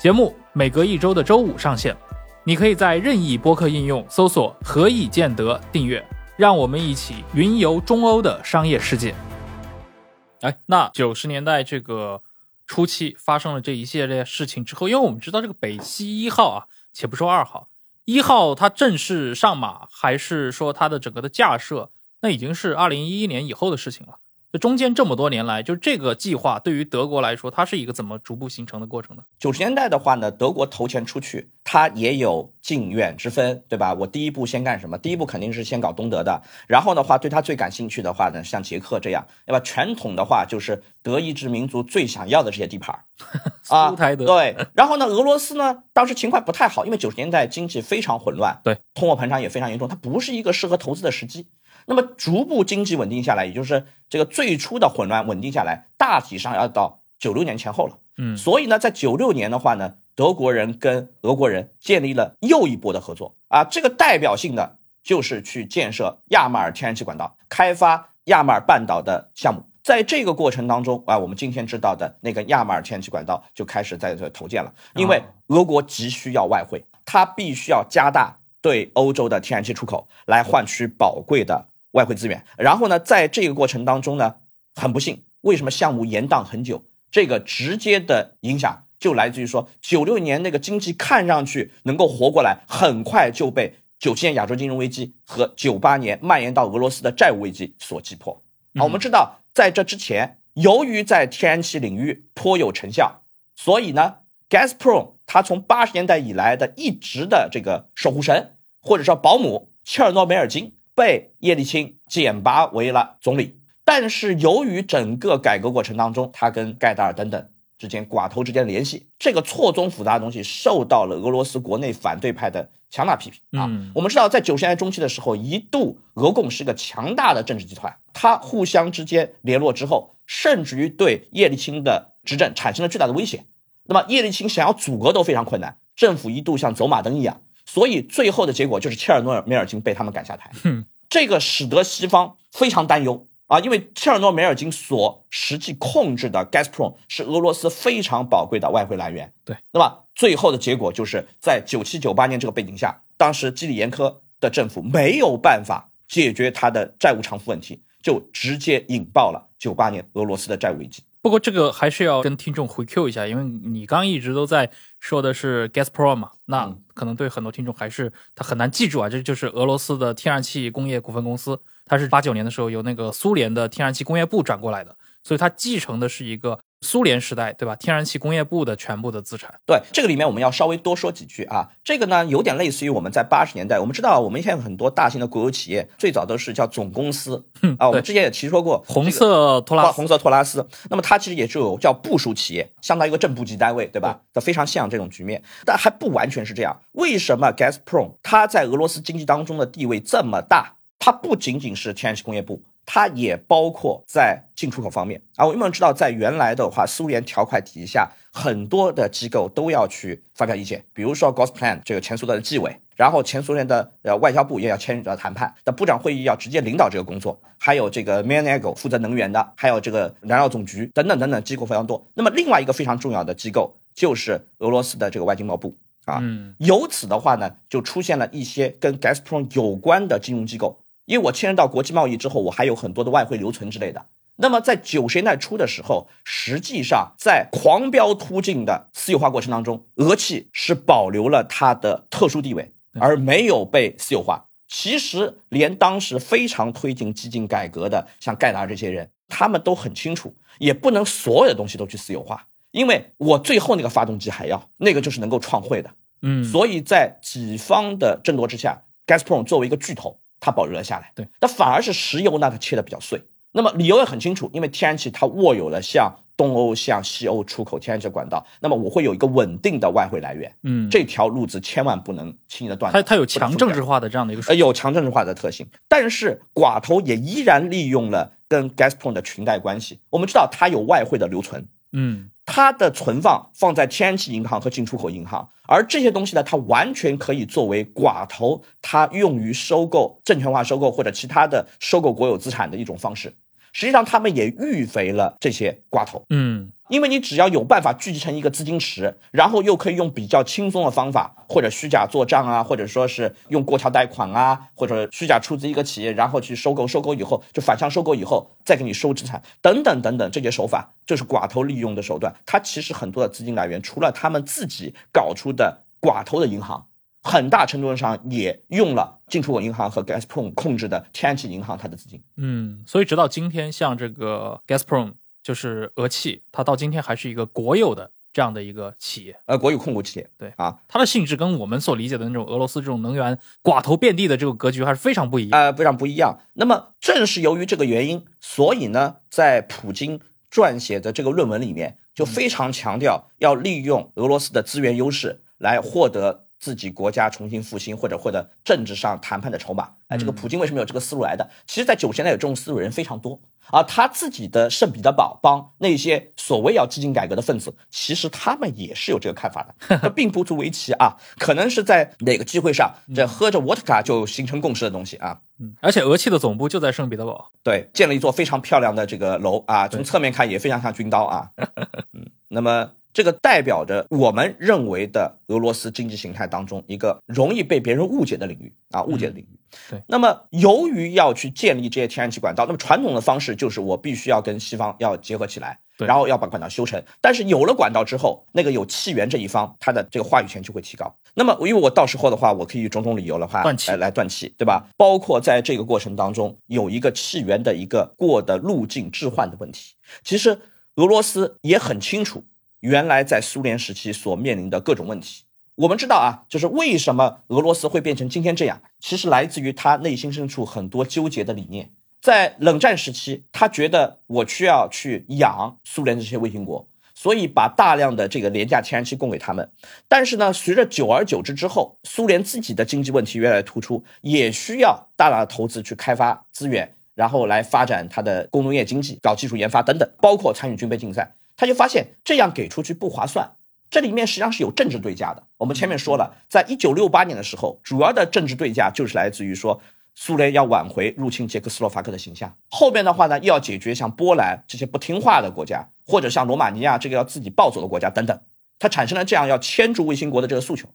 节目每隔一周的周五上线，你可以在任意播客应用搜索“何以见得”订阅，让我们一起云游中欧的商业世界。哎，那九十年代这个初期发生了这一系列事情之后，因为我们知道这个北溪一号啊，且不说二号，一号它正式上马，还是说它的整个的架设，那已经是二零一一年以后的事情了。这中间这么多年来，就这个计划对于德国来说，它是一个怎么逐步形成的过程呢？九十年代的话呢，德国投钱出去，它也有近远之分，对吧？我第一步先干什么？第一步肯定是先搞东德的，然后的话，对他最感兴趣的话呢，像捷克这样，对吧？传统的话就是德意志民族最想要的这些地盘 啊，台德对。然后呢，俄罗斯呢，当时情况不太好，因为九十年代经济非常混乱，对，通货膨胀也非常严重，它不是一个适合投资的时机。那么逐步经济稳定下来，也就是这个最初的混乱稳定下来，大体上要到九六年前后了。嗯，所以呢，在九六年的话呢，德国人跟俄国人建立了又一波的合作啊。这个代表性的就是去建设亚马尔天然气管道，开发亚马尔半岛的项目。在这个过程当中啊，我们今天知道的那个亚马尔天然气管道就开始在这投建了，因为俄国急需要外汇，它必须要加大对欧洲的天然气出口，来换取宝贵的外汇资源。然后呢，在这个过程当中呢，很不幸，为什么项目延宕很久？这个直接的影响就来自于说，九六年那个经济看上去能够活过来，很快就被九七年亚洲金融危机和九八年蔓延到俄罗斯的债务危机所击破。好，我们知道。在这之前，由于在天然气领域颇有成效，所以呢，Gazprom 它从八十年代以来的一直的这个守护神或者说保姆切尔诺梅尔金被叶利钦简拔为了总理。但是由于整个改革过程当中，他跟盖达尔等等之间寡头之间的联系，这个错综复杂的东西受到了俄罗斯国内反对派的。强大批评啊！我们知道，在九十年代中期的时候，一度俄共是个强大的政治集团，它互相之间联络之后，甚至于对叶利钦的执政产生了巨大的威胁。那么叶利钦想要阻隔都非常困难，政府一度像走马灯一样。所以最后的结果就是切尔诺梅尔金被他们赶下台。这个使得西方非常担忧。啊，因为切尔诺梅尔金所实际控制的 Gazprom 是俄罗斯非常宝贵的外汇来源。对，那么最后的结果就是在九七九八年这个背景下，当时基里延科的政府没有办法解决他的债务偿付问题，就直接引爆了九八年俄罗斯的债务危机。不过这个还是要跟听众回 Q 一下，因为你刚一直都在说的是 Gazprom 嘛，那可能对很多听众还是他很难记住啊，这就是俄罗斯的天然气工业股份公司，它是八九年的时候由那个苏联的天然气工业部转过来的，所以它继承的是一个。苏联时代，对吧？天然气工业部的全部的资产。对这个里面，我们要稍微多说几句啊。这个呢，有点类似于我们在八十年代，我们知道，我们现在很多大型的国有企业，最早都是叫总公司啊。我们之前也提说过，红色托拉红色托拉斯。那么它其实也就有叫部署企业，相当于一个正部级单位，对吧？它非常像这种局面，但还不完全是这样。为什么 Gazprom 它在俄罗斯经济当中的地位这么大？它不仅仅是天然气工业部。它也包括在进出口方面啊，我们知道，在原来的话，苏联条款体系下，很多的机构都要去发表意见，比如说 Gosplan 这个前苏联的纪委，然后前苏联的呃外交部也要参与到谈判，那部长会议要直接领导这个工作，还有这个 m a n e g o 负责能源的，还有这个燃料总局等等等等机构非常多。那么另外一个非常重要的机构就是俄罗斯的这个外经贸部啊，由此的话呢，就出现了一些跟 Gazprom 有关的金融机构。因为我牵涉到国际贸易之后，我还有很多的外汇留存之类的。那么在九十年代初的时候，实际上在狂飙突进的私有化过程当中，俄气是保留了它的特殊地位，而没有被私有化。其实连当时非常推进激进改革的像盖达尔这些人，他们都很清楚，也不能所有的东西都去私有化，因为我最后那个发动机还要那个就是能够创汇的。嗯，所以在己方的争夺之下，Gazprom 作为一个巨头。它保留了下来，对，那反而是石油呢，它切的比较碎。那么理由也很清楚，因为天然气它握有了向东欧、向西欧出口天然气管道，那么我会有一个稳定的外汇来源。嗯，这条路子千万不能轻易的断。它它有强政治化的这样的一个，呃，有强政治化的特性。但是寡头也依然利用了跟 Gazprom 的裙带关系。我们知道它有外汇的留存。嗯。它的存放放在天然气银行和进出口银行，而这些东西呢，它完全可以作为寡头，它用于收购证券化收购或者其他的收购国有资产的一种方式。实际上，他们也预肥了这些寡头。嗯。因为你只要有办法聚集成一个资金池，然后又可以用比较轻松的方法，或者虚假做账啊，或者说是用过桥贷款啊，或者虚假出资一个企业，然后去收购，收购以后就反向收购以后再给你收资产，等等等等这些手法，就是寡头利用的手段。它其实很多的资金来源，除了他们自己搞出的寡头的银行，很大程度上也用了进出口银行和 Gazprom 控制的天然气银行它的资金。嗯，所以直到今天，像这个 Gazprom。就是俄气，它到今天还是一个国有的这样的一个企业，呃，国有控股企业。对啊，它的性质跟我们所理解的那种俄罗斯这种能源寡头遍地的这个格局还是非常不一样，呃，非常不一样。那么正是由于这个原因，所以呢，在普京撰写的这个论文里面，就非常强调要利用俄罗斯的资源优势来获得自己国家重新复兴，或者获得政治上谈判的筹码。哎，这个普京为什么有这个思路来的？其实，在九十年代有这种思路人非常多。而他自己的圣彼得堡帮那些所谓要激进改革的分子，其实他们也是有这个看法的，并不足为奇啊。可能是在哪个机会上，这喝着沃特卡就形成共识的东西啊。嗯，而且俄气的总部就在圣彼得堡，对，建了一座非常漂亮的这个楼啊，从侧面看也非常像军刀啊。嗯，那么。这个代表着我们认为的俄罗斯经济形态当中一个容易被别人误解的领域啊，误解的领域。对，那么由于要去建立这些天然气管道，那么传统的方式就是我必须要跟西方要结合起来，然后要把管道修成。但是有了管道之后，那个有气源这一方，他的这个话语权就会提高。那么因为我到时候的话，我可以种种理由的话来来断气，对吧？包括在这个过程当中有一个气源的一个过的路径置换的问题。其实俄罗斯也很清楚。原来在苏联时期所面临的各种问题，我们知道啊，就是为什么俄罗斯会变成今天这样，其实来自于他内心深处很多纠结的理念。在冷战时期，他觉得我需要去养苏联这些卫星国，所以把大量的这个廉价天然气供给他们。但是呢，随着久而久之之后，苏联自己的经济问题越来越突出，也需要大量的投资去开发资源，然后来发展它的工农业经济，搞技术研发等等，包括参与军备竞赛。他就发现这样给出去不划算，这里面实际上是有政治对价的。我们前面说了，在一九六八年的时候，主要的政治对价就是来自于说苏联要挽回入侵捷克斯洛伐克的形象，后边的话呢又要解决像波兰这些不听话的国家，或者像罗马尼亚这个要自己暴走的国家等等，它产生了这样要牵住卫星国的这个诉求。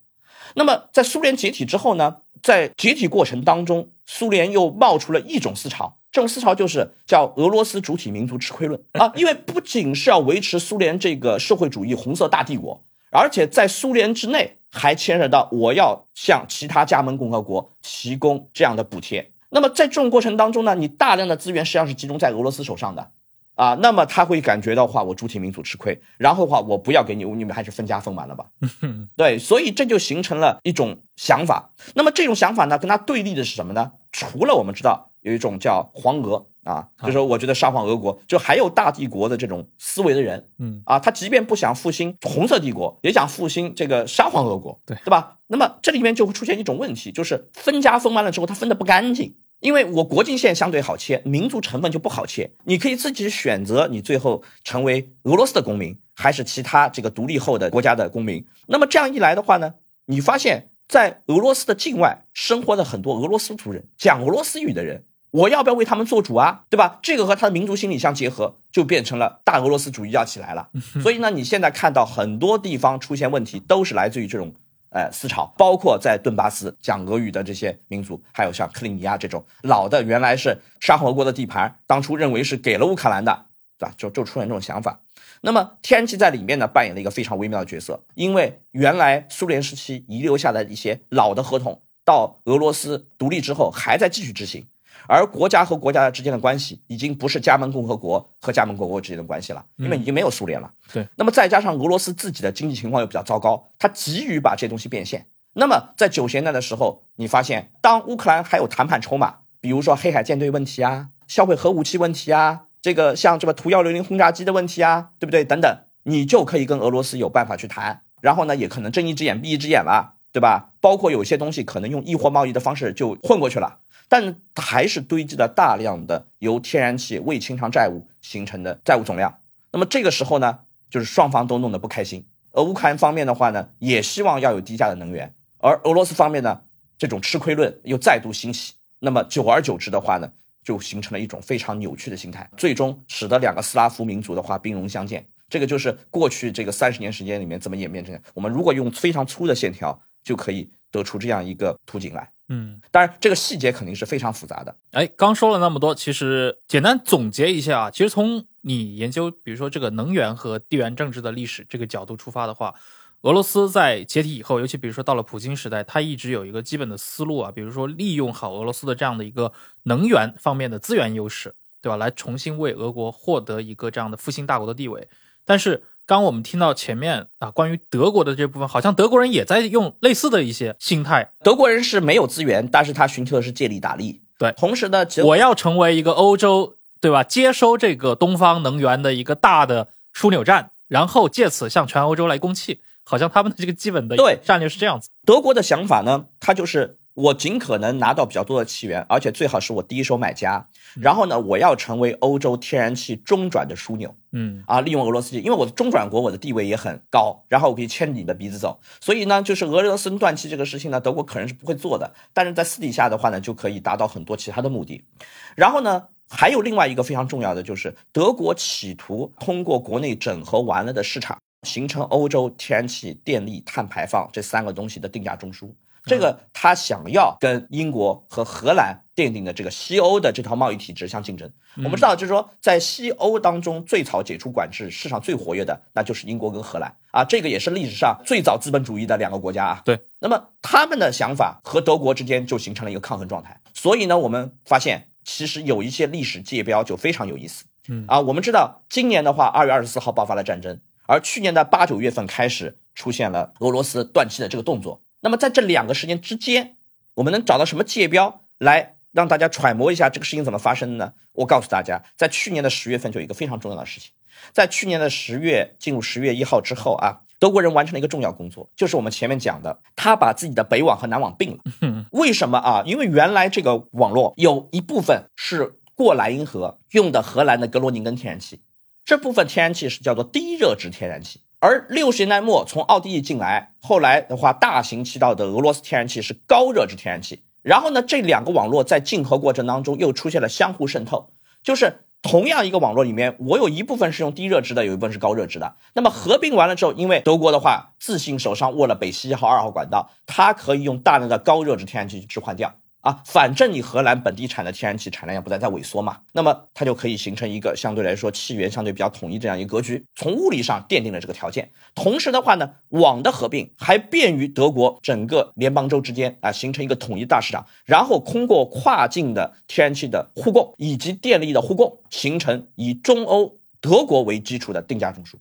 那么在苏联解体之后呢，在解体过程当中，苏联又冒出了一种思潮。这种思潮就是叫俄罗斯主体民族吃亏论啊，因为不仅是要维持苏联这个社会主义红色大帝国，而且在苏联之内还牵扯到我要向其他加盟共和国提供这样的补贴。那么在这种过程当中呢，你大量的资源实际上是集中在俄罗斯手上的啊，那么他会感觉到话我主体民族吃亏，然后的话我不要给你，你们还是分家分完了吧？对，所以这就形成了一种想法。那么这种想法呢，跟他对立的是什么呢？除了我们知道。有一种叫黄俄啊，就是我觉得沙皇俄国就还有大帝国的这种思维的人，嗯啊，他即便不想复兴红色帝国，也想复兴这个沙皇俄国，对对吧？那么这里面就会出现一种问题，就是分家分完了之后，他分的不干净，因为我国境线相对好切，民族成分就不好切，你可以自己选择你最后成为俄罗斯的公民，还是其他这个独立后的国家的公民。那么这样一来的话呢，你发现，在俄罗斯的境外生活的很多俄罗斯族人，讲俄罗斯语的人。我要不要为他们做主啊？对吧？这个和他的民族心理相结合，就变成了大俄罗斯主义要起来了。所以呢，你现在看到很多地方出现问题，都是来自于这种呃思潮，包括在顿巴斯讲俄语的这些民族，还有像克里米亚这种老的原来是沙皇俄国的地盘，当初认为是给了乌克兰的，对吧？就就出现这种想法。那么天然气在里面呢，扮演了一个非常微妙的角色，因为原来苏联时期遗留下的一些老的合同，到俄罗斯独立之后还在继续执行。而国家和国家之间的关系已经不是加盟共和国和加盟共和国之间的关系了，因为已经没有苏联了。对，那么再加上俄罗斯自己的经济情况又比较糟糕，他急于把这些东西变现。那么在九十年代的时候，你发现当乌克兰还有谈判筹码，比如说黑海舰队问题啊、销毁核武器问题啊、这个像这个图幺六零轰炸机的问题啊，对不对？等等，你就可以跟俄罗斯有办法去谈。然后呢，也可能睁一只眼闭一只眼了，对吧？包括有些东西可能用易货贸易的方式就混过去了。但还是堆积了大量的由天然气未清偿债务形成的债务总量。那么这个时候呢，就是双方都弄得不开心。而乌克兰方面的话呢，也希望要有低价的能源，而俄罗斯方面呢，这种吃亏论又再度兴起。那么久而久之的话呢，就形成了一种非常扭曲的心态，最终使得两个斯拉夫民族的话兵戎相见。这个就是过去这个三十年时间里面怎么演变成的。我们如果用非常粗的线条，就可以得出这样一个图景来。嗯，当然，这个细节肯定是非常复杂的。哎，刚说了那么多，其实简单总结一下啊，其实从你研究，比如说这个能源和地缘政治的历史这个角度出发的话，俄罗斯在解体以后，尤其比如说到了普京时代，他一直有一个基本的思路啊，比如说利用好俄罗斯的这样的一个能源方面的资源优势，对吧？来重新为俄国获得一个这样的复兴大国的地位，但是。刚我们听到前面啊，关于德国的这部分，好像德国人也在用类似的一些心态。德国人是没有资源，但是他寻求的是借力打力。对，同时呢，我要成为一个欧洲，对吧？接收这个东方能源的一个大的枢纽站，然后借此向全欧洲来供气。好像他们的这个基本的对战略是这样子。德国的想法呢，它就是我尽可能拿到比较多的气源，而且最好是我第一手买家。然后呢，我要成为欧洲天然气中转的枢纽嗯啊，利用俄罗斯，因为我的中转国，我的地位也很高，然后我可以牵着你的鼻子走。所以呢，就是俄罗斯断气这个事情呢，德国可能是不会做的，但是在私底下的话呢，就可以达到很多其他的目的。然后呢，还有另外一个非常重要的，就是德国企图通过国内整合完了的市场，形成欧洲天然气、电力、碳排放这三个东西的定价中枢。这个他想要跟英国和荷兰奠定的这个西欧的这套贸易体制相竞争。我们知道，就是说，在西欧当中最早解除管制、市场最活跃的，那就是英国跟荷兰啊。这个也是历史上最早资本主义的两个国家啊。对。那么他们的想法和德国之间就形成了一个抗衡状态。所以呢，我们发现其实有一些历史界标就非常有意思。嗯啊，我们知道今年的话，二月二十四号爆发了战争，而去年的八九月份开始出现了俄罗斯断气的这个动作。那么在这两个时间之间，我们能找到什么界标来让大家揣摩一下这个事情怎么发生的呢？我告诉大家，在去年的十月份就有一个非常重要的事情，在去年的十月进入十月一号之后啊，德国人完成了一个重要工作，就是我们前面讲的，他把自己的北网和南网并了。为什么啊？因为原来这个网络有一部分是过莱茵河用的荷兰的格罗宁根天然气，这部分天然气是叫做低热值天然气。而六十年代末从奥地利进来，后来的话大行其道的俄罗斯天然气是高热值天然气。然后呢，这两个网络在竞合过程当中又出现了相互渗透，就是同样一个网络里面，我有一部分是用低热值的，有一部分是高热值的。那么合并完了之后，因为德国的话自信手上握了北溪一号、二号管道，它可以用大量的高热值天然气去置换掉。啊，反正你荷兰本地产的天然气产量也不再在萎缩嘛，那么它就可以形成一个相对来说气源相对比较统一这样一个格局，从物理上奠定了这个条件。同时的话呢，网的合并还便于德国整个联邦州之间啊形成一个统一大市场，然后通过跨境的天然气的互供以及电力的互供，形成以中欧德国为基础的定价中枢。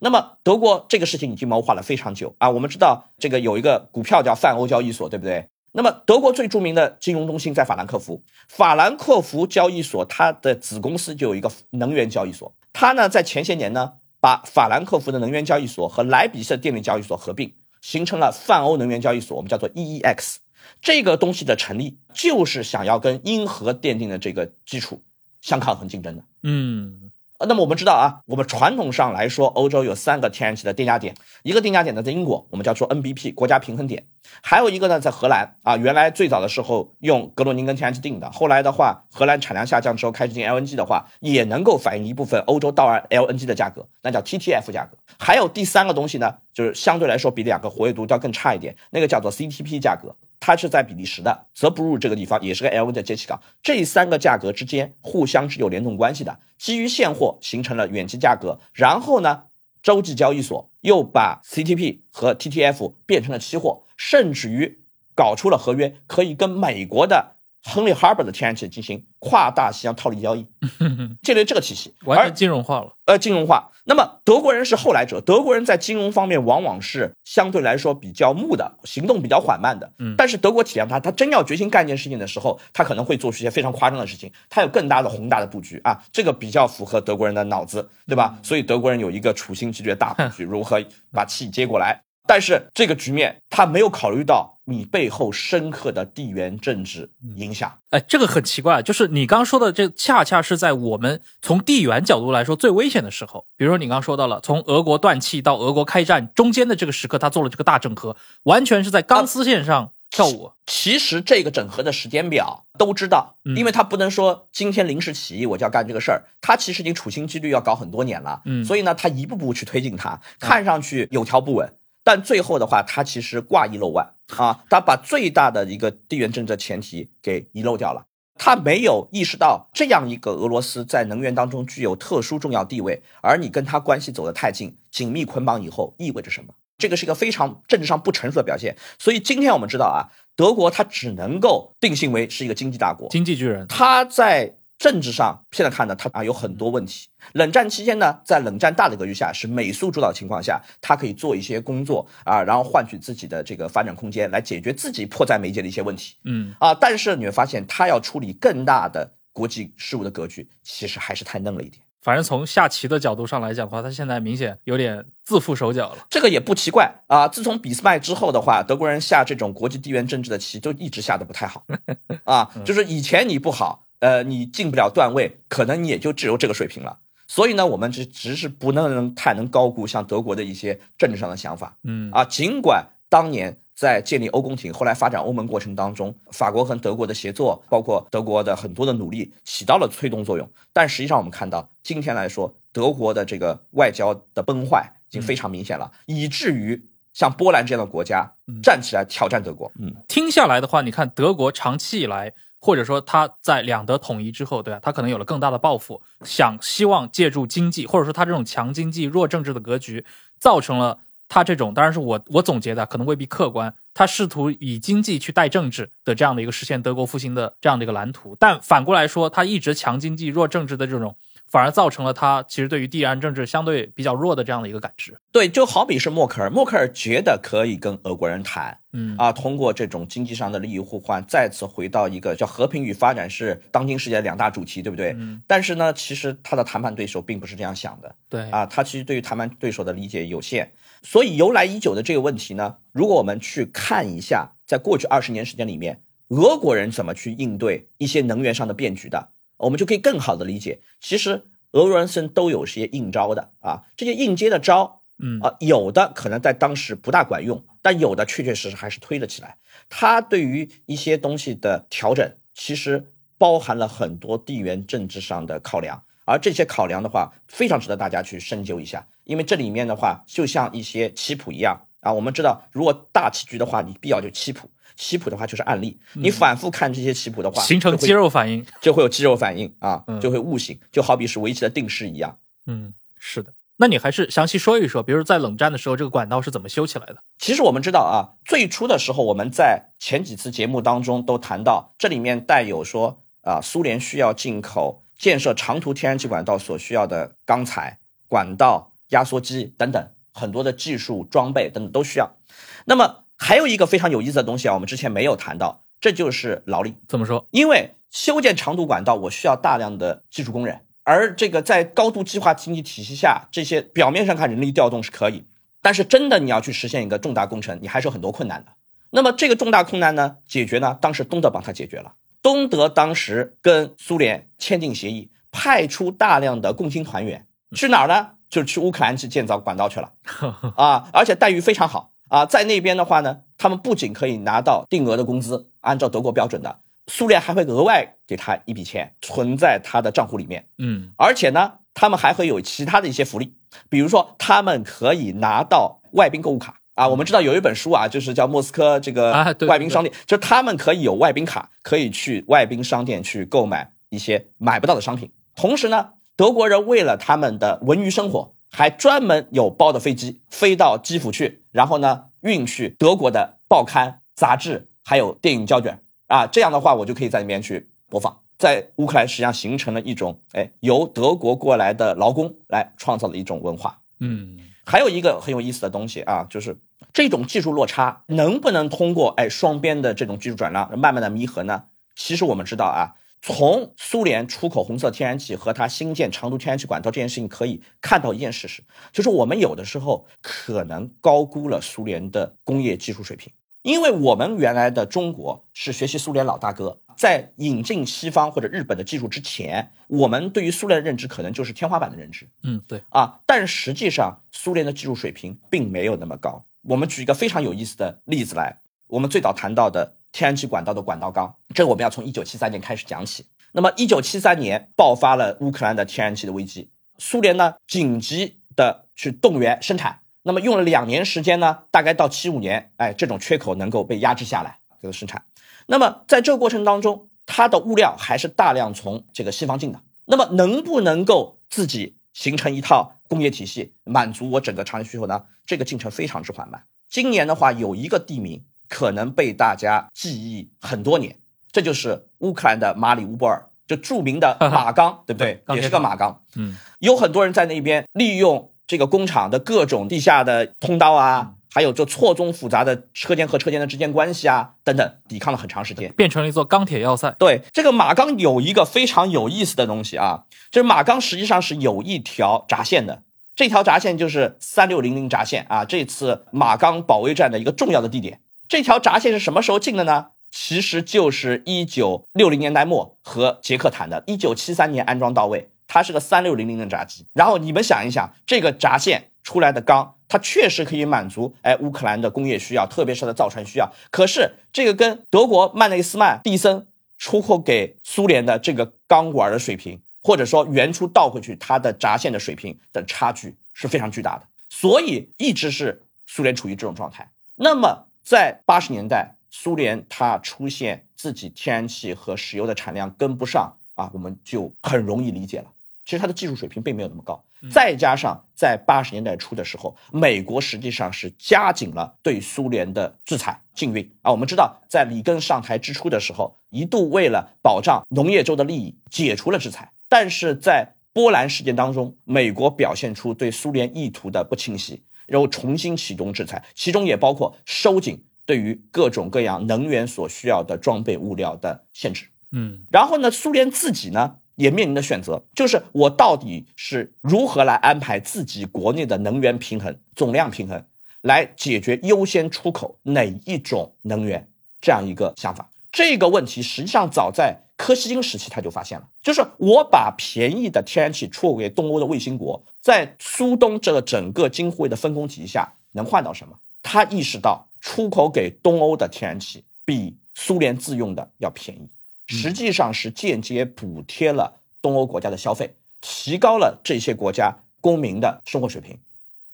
那么德国这个事情已经谋划了非常久啊，我们知道这个有一个股票叫泛欧交易所，对不对？那么，德国最著名的金融中心在法兰克福，法兰克福交易所它的子公司就有一个能源交易所，它呢在前些年呢把法兰克福的能源交易所和莱比锡电力交易所合并，形成了泛欧能源交易所，我们叫做 EEX。这个东西的成立就是想要跟英荷奠定的这个基础相抗衡竞争的。嗯那么我们知道啊，我们传统上来说，欧洲有三个天然气的定价点，一个定价点呢在英国，我们叫做 NBP 国家平衡点，还有一个呢在荷兰啊，原来最早的时候用格罗宁根天然气定的，后来的话荷兰产量下降之后开始进 LNG 的话，也能够反映一部分欧洲到岸 LNG 的价格，那叫 TTF 价格。还有第三个东西呢，就是相对来说比两个活跃度要更差一点，那个叫做 CTP 价格。它是在比利时的泽布鲁这个地方，也是个 LV 的接气港。这三个价格之间互相是有联动关系的，基于现货形成了远期价格。然后呢，洲际交易所又把 CTP 和 TTF 变成了期货，甚至于搞出了合约，可以跟美国的 Henry Harbor 的天然气进行跨大西洋套利交易，建立这个体系。完全金融化了。呃，金融化。那么德国人是后来者，德国人在金融方面往往是相对来说比较木的，行动比较缓慢的。嗯但是德国体谅他，他真要决心干一件事情的时候，他可能会做出一些非常夸张的事情，他有更大的宏大的布局啊，这个比较符合德国人的脑子，对吧？所以德国人有一个处心积虑的大布局，如何把气接过来。但是这个局面他没有考虑到你背后深刻的地缘政治影响。哎，这个很奇怪，就是你刚刚说的，这恰恰是在我们从地缘角度来说最危险的时候。比如说你刚刚说到了，从俄国断气到俄国开战中间的这个时刻，他做了这个大整合，完全是在钢丝线上跳舞。其实这个整合的时间表都知道，嗯因为他不能说今天临时起意我就要干这个事儿，他其实已经处心积虑要搞很多年了，嗯所以呢，他一步步去推进它，看上去有条不紊，但最后的话，他其实挂一漏万啊，他把最大的一个地缘政治前提给遗漏掉了。他没有意识到这样一个俄罗斯在能源当中具有特殊重要地位，而你跟他关系走得太近，紧密捆绑以后意味着什么？这个是一个非常政治上不成熟的表现。所以今天我们知道啊，德国它只能够定性为是一个经济大国，经济巨人，它在政治上现在看呢，它啊有很多问题。冷战期间呢，在冷战大的格局下，是美苏主导情况下，它可以做一些工作啊，然后换取自己的这个发展空间，来解决自己迫在眉睫的一些问题嗯，啊。但是你会发现，它要处理更大的国际事务的格局，其实还是太嫩了一点。反正从下棋的角度上来讲的话，他现在明显有点自负手脚了。这个也不奇怪啊。自从俾斯麦之后的话，德国人下这种国际地缘政治的棋就一直下的不太好 啊。就是以前你不好，呃，你进不了段位，可能你也就只有这个水平了。所以呢，我们只只是不能太能高估像德国的一些政治上的想法。嗯啊，尽管当年。在建立欧共体，后来发展欧盟过程当中，法国和德国的协作，包括德国的很多的努力，起到了推动作用。但实际上，我们看到今天来说，德国的这个外交的崩坏已经非常明显了，以至于像波兰这样的国家站起来挑战德国。嗯，听下来的话，你看德国长期以来，或者说他在两德统一之后，对吧？他可能有了更大的抱负，想希望借助经济，或者说他这种强经济弱政治的格局，造成了。他这种当然是我我总结的，可能未必客观。他试图以经济去带政治的这样的一个实现德国复兴的这样的一个蓝图，但反过来说，他一直强经济弱政治的这种。反而造成了他其实对于地缘政治相对比较弱的这样的一个感知。对，就好比是默克尔，默克尔觉得可以跟俄国人谈，嗯啊，通过这种经济上的利益互换，再次回到一个叫和平与发展是当今世界的两大主题，对不对？嗯。但是呢，其实他的谈判对手并不是这样想的。对。啊，他其实对于谈判对手的理解有限，所以由来已久的这个问题呢，如果我们去看一下，在过去二十年时间里面，俄国人怎么去应对一些能源上的变局的，我们就可以更好的理解，其实。俄罗斯都有些应招的啊，这些应接的招，嗯啊，有的可能在当时不大管用，但有的确确实实还是推了起来。他对于一些东西的调整，其实包含了很多地缘政治上的考量，而这些考量的话，非常值得大家去深究一下，因为这里面的话，就像一些棋谱一样啊，我们知道，如果大棋局的话，你必要就棋谱。棋谱的话就是案例，你反复看这些棋谱的话，形成肌肉反应，就会有肌肉反应啊，就会悟性，就好比是围棋的定式一样。嗯，是的。那你还是详细说一说，比如在冷战的时候，这个管道是怎么修起来的？其实我们知道啊，最初的时候，我们在前几次节目当中都谈到，这里面带有说啊，苏联需要进口建设长途天然气管道所需要的钢材、管道、压缩机等等很多的技术装备等等都需要。那么还有一个非常有意思的东西啊，我们之前没有谈到，这就是劳力。怎么说？因为修建长途管道，我需要大量的技术工人，而这个在高度计划经济体系下，这些表面上看人力调动是可以，但是真的你要去实现一个重大工程，你还是有很多困难的。那么这个重大困难呢，解决呢？当时东德帮他解决了。东德当时跟苏联签订协议，派出大量的共青团员去哪儿呢？就是去乌克兰去建造管道去了 啊，而且待遇非常好。啊，在那边的话呢，他们不仅可以拿到定额的工资，按照德国标准的，苏联还会额外给他一笔钱存在他的账户里面。嗯，而且呢，他们还会有其他的一些福利，比如说他们可以拿到外宾购物卡啊。我们知道有一本书啊，就是叫《莫斯科这个外宾商店》，就是他们可以有外宾卡，可以去外宾商店去购买一些买不到的商品。同时呢，德国人为了他们的文娱生活。还专门有包的飞机飞到基辅去，然后呢运去德国的报刊、杂志，还有电影胶卷啊。这样的话，我就可以在那边去播放。在乌克兰实际上形成了一种，哎，由德国过来的劳工来创造的一种文化。嗯，还有一个很有意思的东西啊，就是这种技术落差能不能通过哎双边的这种技术转让慢慢的弥合呢？其实我们知道啊。从苏联出口红色天然气和它新建长途天然气管道这件事情，可以看到一件事实，就是我们有的时候可能高估了苏联的工业技术水平。因为我们原来的中国是学习苏联老大哥，在引进西方或者日本的技术之前，我们对于苏联的认知可能就是天花板的认知。嗯，对啊，但实际上苏联的技术水平并没有那么高。我们举一个非常有意思的例子来，我们最早谈到的。天然气管道的管道钢，这我们要从一九七三年开始讲起。那么一九七三年爆发了乌克兰的天然气的危机，苏联呢紧急的去动员生产。那么用了两年时间呢，大概到七五年，哎，这种缺口能够被压制下来，这个生产。那么在这个过程当中，它的物料还是大量从这个西方进的。那么能不能够自己形成一套工业体系，满足我整个长期需求呢？这个进程非常之缓慢。今年的话，有一个地名。可能被大家记忆很多年，这就是乌克兰的马里乌波尔，就著名的马钢，对不对？也是个马钢。嗯，有很多人在那边利用这个工厂的各种地下的通道啊，还有这错综复杂的车间和车间的之间关系啊等等，抵抗了很长时间，变成了一座钢铁要塞。对，这个马钢有一个非常有意思的东西啊，就是马钢实际上是有一条闸线的，这条闸线就是三六零零闸线啊，这次马钢保卫战的一个重要的地点。这条闸线是什么时候进的呢？其实就是一九六零年代末和捷克谈的，一九七三年安装到位。它是个三六零零的闸机。然后你们想一想，这个闸线出来的钢，它确实可以满足哎乌克兰的工业需要，特别是它的造船需要。可是这个跟德国曼内斯曼蒂森出口给苏联的这个钢管的水平，或者说原初倒回去它的闸线的水平的差距是非常巨大的，所以一直是苏联处于这种状态。那么在八十年代。苏联它出现自己天然气和石油的产量跟不上啊，我们就很容易理解了。其实它的技术水平并没有那么高，再加上在八十年代初的时候，美国实际上是加紧了对苏联的制裁禁运啊。我们知道，在里根上台之初的时候，一度为了保障农业州的利益，解除了制裁。但是在波兰事件当中，美国表现出对苏联意图的不清晰，然后重新启动制裁，其中也包括收紧。对于各种各样能源所需要的装备物料的限制，嗯，然后呢，苏联自己呢也面临的选择，就是我到底是如何来安排自己国内的能源平衡、总量平衡，来解决优先出口哪一种能源这样一个想法。这个问题实际上早在柯西金时期他就发现了，就是我把便宜的天然气出口给东欧的卫星国，在苏东这个整个金汇的分工体系下能换到什么？他意识到。出口给东欧的天然气比苏联自用的要便宜，实际上是间接补贴了东欧国家的消费，提高了这些国家公民的生活水平。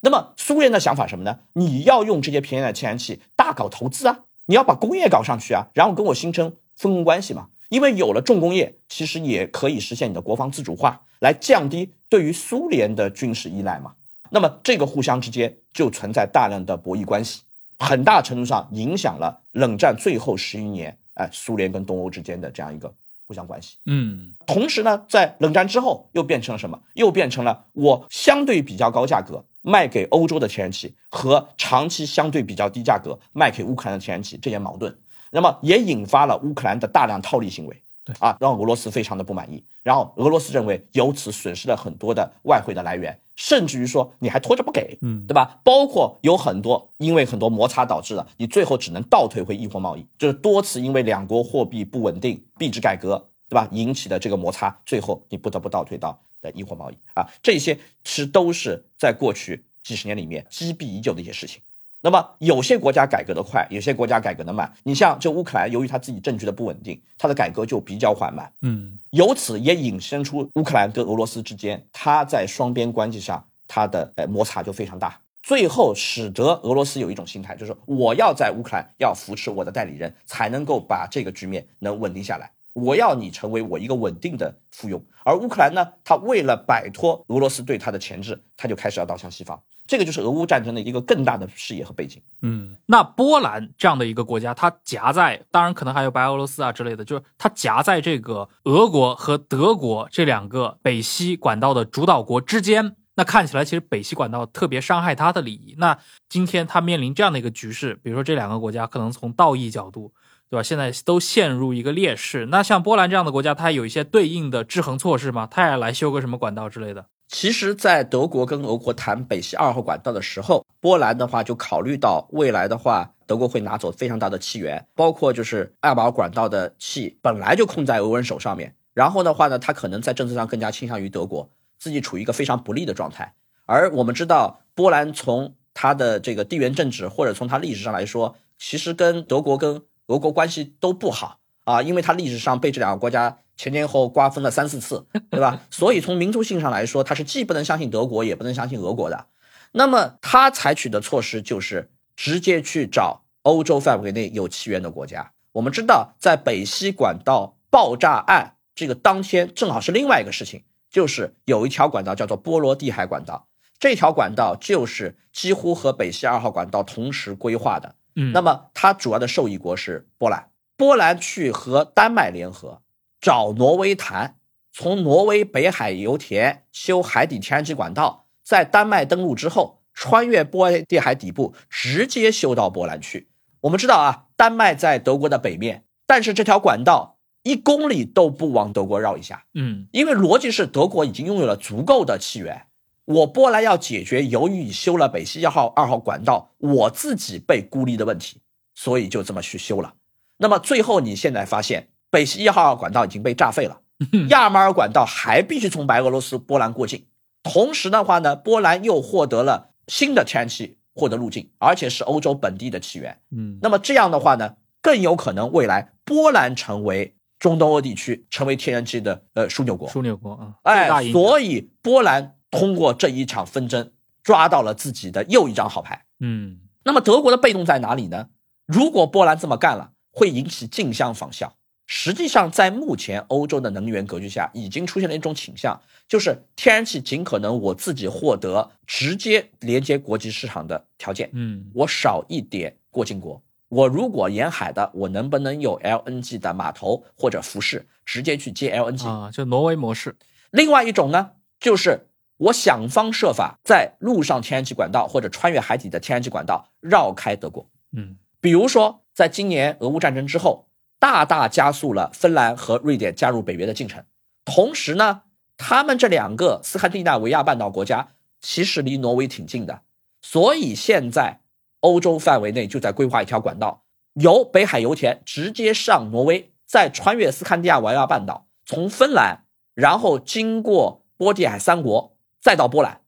那么苏联的想法什么呢？你要用这些便宜的天然气大搞投资啊，你要把工业搞上去啊，然后跟我形成分工关系嘛。因为有了重工业，其实也可以实现你的国防自主化，来降低对于苏联的军事依赖嘛。那么这个互相之间就存在大量的博弈关系。很大程度上影响了冷战最后十余年，哎，苏联跟东欧之间的这样一个互相关系。嗯，同时呢，在冷战之后又变成了什么？又变成了我相对比较高价格卖给欧洲的天然气和长期相对比较低价格卖给乌克兰的天然气这些矛盾，那么也引发了乌克兰的大量套利行为。对啊，让俄罗斯非常的不满意。然后俄罗斯认为由此损失了很多的外汇的来源，甚至于说你还拖着不给，嗯，对吧？包括有很多因为很多摩擦导致的，你最后只能倒退回易货贸易，就是多次因为两国货币不稳定、币制改革，对吧？引起的这个摩擦，最后你不得不倒退到的易货贸易啊，这些其实都是在过去几十年里面积弊已久的一些事情。那么有些国家改革的快，有些国家改革的慢。你像这乌克兰，由于它自己政局的不稳定，它的改革就比较缓慢。嗯，由此也引申出乌克兰跟俄罗斯之间，它在双边关系上它的呃摩擦就非常大。最后使得俄罗斯有一种心态，就是我要在乌克兰要扶持我的代理人，才能够把这个局面能稳定下来。我要你成为我一个稳定的附庸。而乌克兰呢，他为了摆脱俄罗斯对他的钳制，他就开始要倒向西方。这个就是俄乌战争的一个更大的视野和背景。嗯，那波兰这样的一个国家，它夹在，当然可能还有白俄罗斯啊之类的，就是它夹在这个俄国和德国这两个北西管道的主导国之间。那看起来，其实北西管道特别伤害它的利益。那今天它面临这样的一个局势，比如说这两个国家可能从道义角度，对吧？现在都陷入一个劣势。那像波兰这样的国家，它有一些对应的制衡措施吗？它也来修个什么管道之类的？其实，在德国跟俄国谈北溪二号管道的时候，波兰的话就考虑到未来的话，德国会拿走非常大的气源，包括就是爱宝管道的气本来就控在俄人手上面，然后的话呢，他可能在政策上更加倾向于德国，自己处于一个非常不利的状态。而我们知道，波兰从它的这个地缘政治或者从它历史上来说，其实跟德国跟俄国关系都不好啊，因为它历史上被这两个国家。前前后瓜分了三四次，对吧？所以从民族性上来说，他是既不能相信德国，也不能相信俄国的。那么他采取的措施就是直接去找欧洲范围内有气源的国家。我们知道，在北溪管道爆炸案这个当天，正好是另外一个事情，就是有一条管道叫做波罗的海管道，这条管道就是几乎和北溪二号管道同时规划的。嗯，那么它主要的受益国是波兰，波兰去和丹麦联合。找挪威谈，从挪威北海油田修海底天然气管道，在丹麦登陆之后，穿越波地海底部，直接修到波兰去。我们知道啊，丹麦在德国的北面，但是这条管道一公里都不往德国绕一下，嗯因为逻辑是德国已经拥有了足够的气源。我波兰要解决由于你修了北溪一号、二号管道，我自己被孤立的问题，所以就这么去修了。那么最后你现在发现，北溪一号管道已经被炸废了，亚马尔管道还必须从白俄罗斯、波兰过境。同时的话呢，波兰又获得了新的天然气获得路径，而且是欧洲本地的起源。嗯那么这样的话呢，更有可能未来波兰成为中东欧地区成为天然气的呃枢纽国。枢纽国啊，哎，所以波兰通过这一场纷争抓到了自己的又一张好牌。嗯那么德国的被动在哪里呢？如果波兰这么干了，会引起竞相仿效。实际上，在目前欧洲的能源格局下，已经出现了一种倾向，就是天然气尽可能我自己获得直接连接国际市场的条件。嗯我少一点过境国。我如果沿海的，我能不能有 LNG 的码头或者服饰直接去接 LNG？、啊，就挪威模式，另外一种呢，就是我想方设法在陆上天然气管道或者穿越海底的天然气管道绕开德国。嗯比如说，在今年俄乌战争之后，大大加速了芬兰和瑞典加入北约的进程。同时呢，他们这两个斯堪的纳维亚半岛国家其实离挪威挺近的，所以现在欧洲范围内就在规划一条管道，由北海油田直接上挪威，再穿越斯堪的纳维亚半岛，从芬兰，然后经过波地海三国，再到波兰。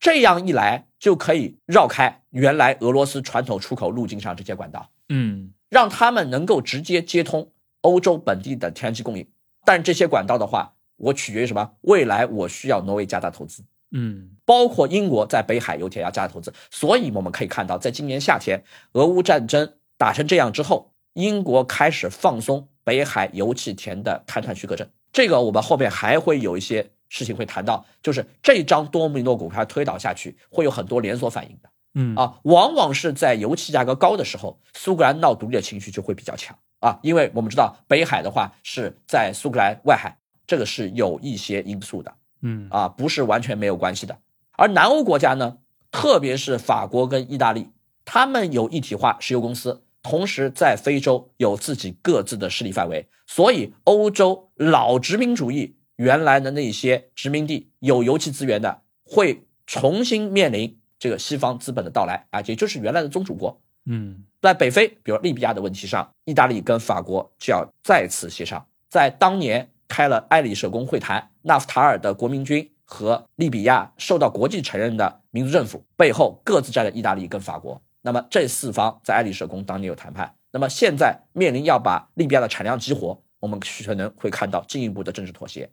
这样一来，就可以绕开原来俄罗斯传统出口路径上这些管道。嗯让他们能够直接接通欧洲本地的天然气供应。但这些管道的话，我取决于什么？未来我需要挪威加大投资，嗯包括英国在北海油田要加大投资。所以我们可以看到，在今年夏天俄乌战争打成这样之后，英国开始放松北海油气田的勘探许可证。这个我们后面还会有一些事情会谈到，就是这张多米诺骨牌推倒下去，会有很多连锁反应的。嗯。啊，往往是在油气价格高的时候，苏格兰闹独立的情绪就会比较强。啊，因为我们知道北海的话是在苏格兰外海，这个是有一些因素的。嗯。啊，不是完全没有关系的。而南欧国家呢，特别是法国跟意大利，他们有一体化石油公司，同时在非洲有自己各自的势力范围，所以欧洲老殖民主义原来的那些殖民地有油气资源的，会重新面临这个西方资本的到来啊，也就是原来的宗主国。嗯在北非，比如利比亚的问题上，意大利跟法国就要再次协商。在当年开了埃里舍宫会谈，纳夫塔尔的国民军和利比亚受到国际承认的民族政府背后各自站了意大利跟法国。那么这四方在埃里舍宫当年有谈判，那么现在面临要把利比亚的产量激活，我们可能会看到进一步的政治妥协。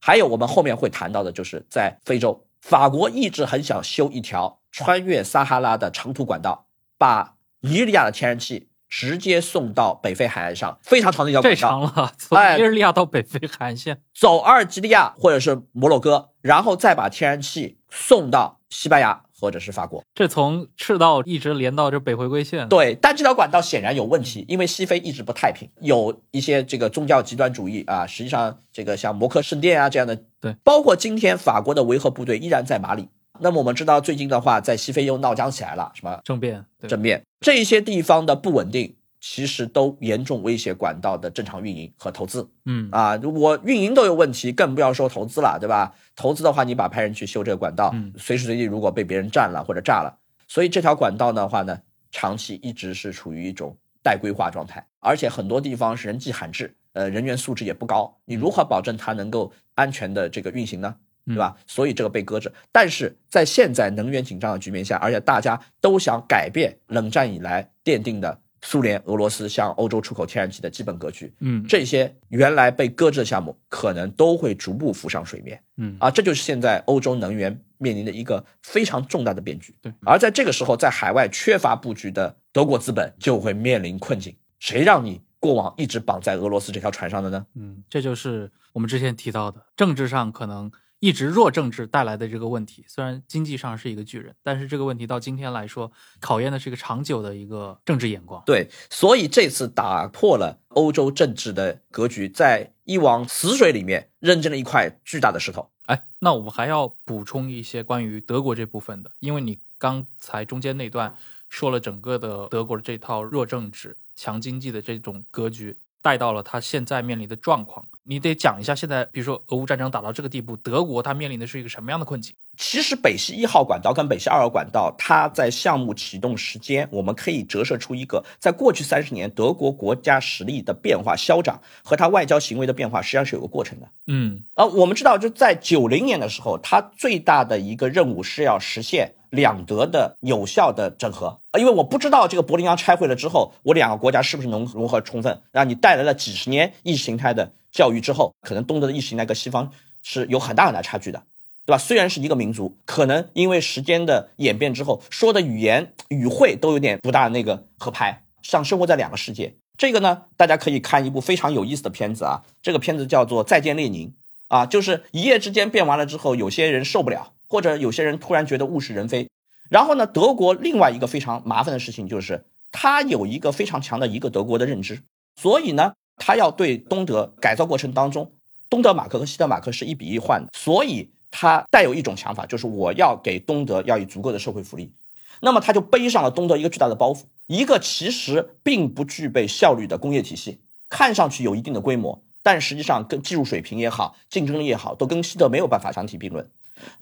还有我们后面会谈到的，就是在非洲，法国一直很想修一条穿越撒哈拉的长途管道，把尼日利亚的天然气直接送到北非海岸上，非常长的一条这管道，长了，从哎尼日利亚到北非海岸线，走阿尔及利亚或者是摩洛哥，然后再把天然气送到西班牙或者是法国。这从赤道一直连到这北回归线，对，但这条管道显然有问题，因为西非一直不太平，有一些这个宗教极端主义啊，实际上这个像摩克圣殿啊这样的，对，包括今天法国的维和部队依然在马里。那么我们知道，最近的话，在西非又闹僵起来了，什么政变，政变，这些地方的不稳定，其实都严重威胁管道的正常运营和投资。嗯啊，我运营都有问题，更不要说投资了，对吧？投资的话，你把派人去修这个管道，嗯随时随地如果被别人占了或者炸了，所以这条管道的话呢，长期一直是处于一种待规划状态，而且很多地方是人迹罕至，呃，人员素质也不高，你如何保证它能够安全的这个运行呢？对吧？所以这个被搁置。但是在现在能源紧张的局面下，而且大家都想改变冷战以来奠定的苏联、俄罗斯向欧洲出口天然气的基本格局，嗯这些原来被搁置的项目，可能都会逐步浮上水面嗯啊！这就是现在欧洲能源面临的一个非常重大的变局。对，而在这个时候，在海外缺乏布局的德国资本就会面临困境。谁让你过往一直绑在俄罗斯这条船上的呢？嗯，这就是我们之前提到的政治上可能一直弱政治带来的这个问题。虽然经济上是一个巨人，但是这个问题到今天来说，考验的是一个长久的一个政治眼光。对，所以这次打破了欧洲政治的格局，在一往死水里面扔进了一块巨大的石头。哎，那我们还要补充一些关于德国这部分的，因为你刚才中间那段说了整个的德国的这套弱政治、强经济的这种格局。带到了他现在面临的状况，你得讲一下现在，比如说俄乌战争打到这个地步，德国他面临的是一个什么样的困境？其实北溪一号管道跟北溪二号管道，它在项目启动时间，我们可以折射出一个，在过去三十年德国国家实力的变化、消长和它外交行为的变化，实际上是有个过程的。嗯，呃，我们知道就在九零年的时候，它最大的一个任务是要实现。两德的有效的整合啊，因为我不知道这个柏林墙拆毁了之后，我两个国家是不是能融合充分。让你带来了几十年意识形态的教育之后，可能东德的意识形态跟西方是有很大很大差距的，对吧？虽然是一个民族，可能因为时间的演变之后，说的语言语汇都有点不大那个合拍，像生活在两个世界。这个呢，大家可以看一部非常有意思的片子啊，这个片子叫做《再见列宁》啊，就是一夜之间变完了之后，有些人受不了。或者有些人突然觉得物是人非，然后呢，德国另外一个非常麻烦的事情就是，他有一个非常强的一个德国的认知，所以呢，他要对东德改造过程当中，东德马克和西德马克是一比一换的，所以他带有一种想法，就是我要给东德要以足够的社会福利，那么他就背上了东德一个巨大的包袱，一个其实并不具备效率的工业体系，看上去有一定的规模，但实际上跟技术水平也好，竞争力也好，都跟西德没有办法相提并论。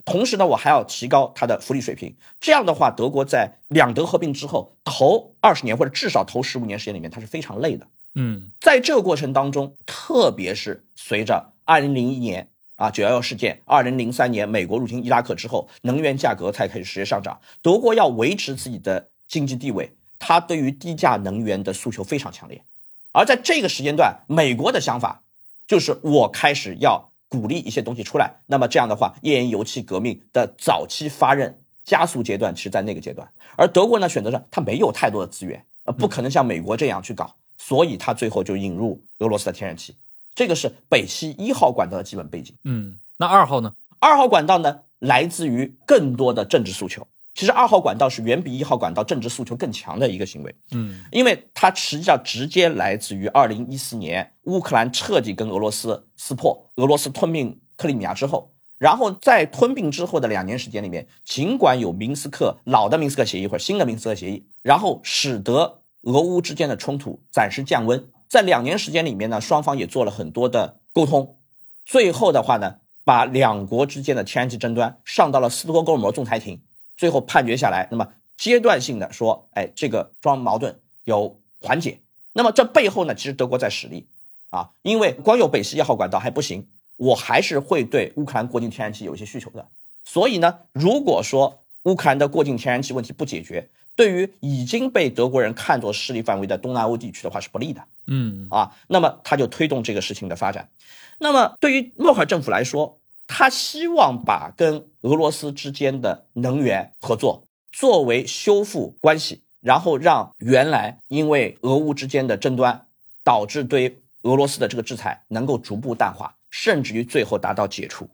同时呢，我还要提高它的福利水平。这样的话，德国在两德合并之后，头二十年或者至少头十五年时间里面，它是非常累的。嗯，在这个过程当中，特别是随着二零零一年啊九幺幺事件，二零零三年美国入侵伊拉克之后，能源价格才开始直接上涨。德国要维持自己的经济地位，它对于低价能源的诉求非常强烈。而在这个时间段，美国的想法就是我开始要。鼓励一些东西出来，那么这样的话，页岩油气革命的早期发轫加速阶段是在那个阶段，而德国呢选择上它没有太多的资源，呃，不可能像美国这样去搞，所以它最后就引入俄罗斯的天然气，这个是北溪一号管道的基本背景。嗯，那二号呢？二号管道呢，来自于更多的政治诉求。其实二号管道是远比一号管道政治诉求更强的一个行为，嗯，因为它实际上直接来自于二零一四年乌克兰彻底跟俄罗斯撕破，俄罗斯吞并克里米亚之后，然后在吞并之后的两年时间里面，尽管有明斯克老的明斯克协议或者新的明斯克协议，然后使得俄乌之间的冲突暂时降温，在两年时间里面呢，双方也做了很多的沟通，最后的话呢，把两国之间的天然气争端上到了斯托哥尔摩仲裁庭。最后判决下来，那么阶段性的说，哎，这个双矛盾有缓解。那么这背后呢，其实德国在使力啊，因为光有北溪一号管道还不行，我还是会对乌克兰过境天然气有一些需求的。所以呢，如果说乌克兰的过境天然气问题不解决，对于已经被德国人看作势力范围的东南欧地区的话是不利的。嗯啊，那么他就推动这个事情的发展。那么对于默克尔政府来说，他希望把跟俄罗斯之间的能源合作作为修复关系，然后让原来因为俄乌之间的争端导致对俄罗斯的这个制裁能够逐步淡化，甚至于最后达到解除，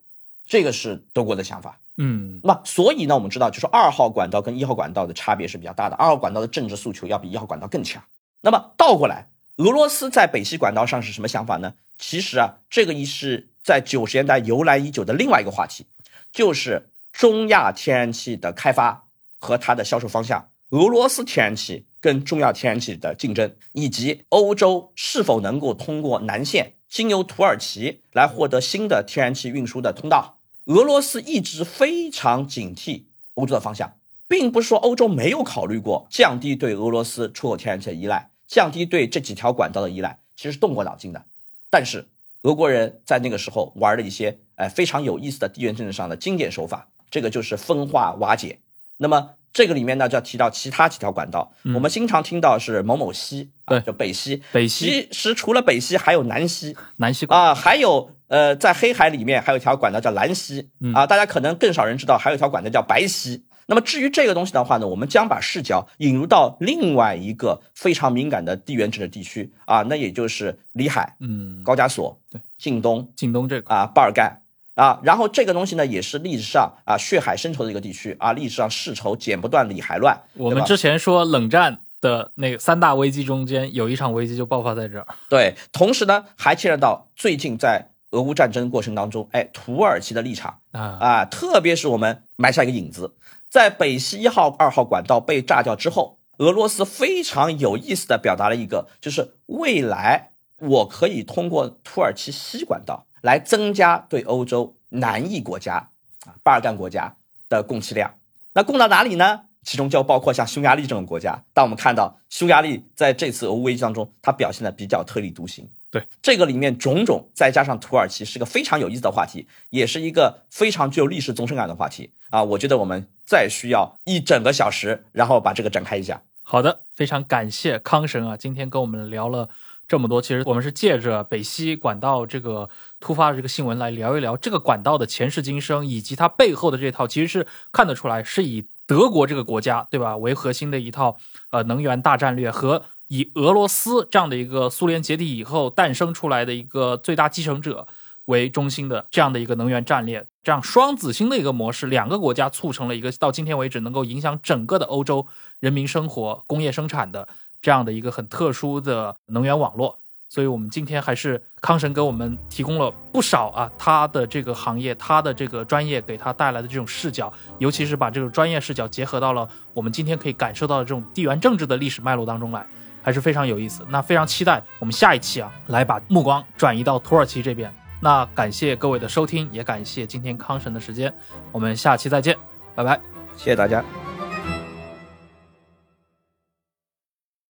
这个是德国的想法。嗯，那所以呢，我们知道，就是二号管道跟一号管道的差别是比较大的，二号管道的政治诉求要比一号管道更强。那么倒过来，俄罗斯在北溪管道上是什么想法呢？其实啊，这个一是。在九十年代由来已久的另外一个话题，就是中亚天然气的开发和它的销售方向，俄罗斯天然气跟中亚天然气的竞争，以及欧洲是否能够通过南线经由土耳其来获得新的天然气运输的通道。俄罗斯一直非常警惕欧洲的方向，并不是说欧洲没有考虑过降低对俄罗斯出口天然气的依赖，降低对这几条管道的依赖，其实是动过脑筋的，但是。俄国人在那个时候玩了一些哎非常有意思的地缘政治上的经典手法，这个就是分化瓦解。那么这个里面呢，就要提到其他几条管道。我们经常听到是某某西，对，就北西。北西其实除了北西，还有南西。南西啊，还有呃，在黑海里面还有一条管道叫蓝溪啊，大家可能更少人知道，还有一条管道叫白溪。那么至于这个东西的话呢，我们将把视角引入到另外一个非常敏感的地缘政治地区啊，那也就是里海，嗯，高加索，对，近东，近东这个啊，巴尔干啊，然后这个东西呢，也是历史上啊血海深仇的一个地区啊，历史上世仇剪不断，理还乱。我们之前说冷战的那个三大危机中间有一场危机就爆发在这儿。对，同时呢，还牵扯到最近在俄乌战争过程当中，哎，土耳其的立场啊啊，特别是我们埋下一个引子。在北溪一号、二号管道被炸掉之后，俄罗斯非常有意思的表达了一个，就是未来我可以通过土耳其西管道来增加对欧洲南翼国家啊巴尔干国家的供气量。那供到哪里呢？其中就包括像匈牙利这种国家。但我们看到匈牙利在这次俄乌危机当中，它表现的比较特立独行。对这个里面种种，再加上土耳其是个非常有意思的话题，也是一个非常具有历史纵深感的话题啊！我觉得我们再需要一整个小时，然后把这个展开一下。好的，非常感谢康神啊，今天跟我们聊了这么多。其实我们是借着北溪管道这个突发的这个新闻来聊一聊这个管道的前世今生，以及它背后的这套，其实是看得出来是以德国这个国家对吧为核心的一套呃能源大战略和。以俄罗斯这样的一个苏联解体以后诞生出来的一个最大继承者为中心的这样的一个能源战略，这样双子星的一个模式，两个国家促成了一个到今天为止能够影响整个的欧洲人民生活、工业生产的这样的一个很特殊的能源网络。所以，我们今天还是康神给我们提供了不少啊，他的这个行业，他的这个专业给他带来的这种视角，尤其是把这个专业视角结合到了我们今天可以感受到的这种地缘政治的历史脉络当中来。还是非常有意思，那非常期待我们下一期啊，来把目光转移到土耳其这边。那感谢各位的收听，也感谢今天康神的时间，我们下期再见，拜拜，谢谢大家。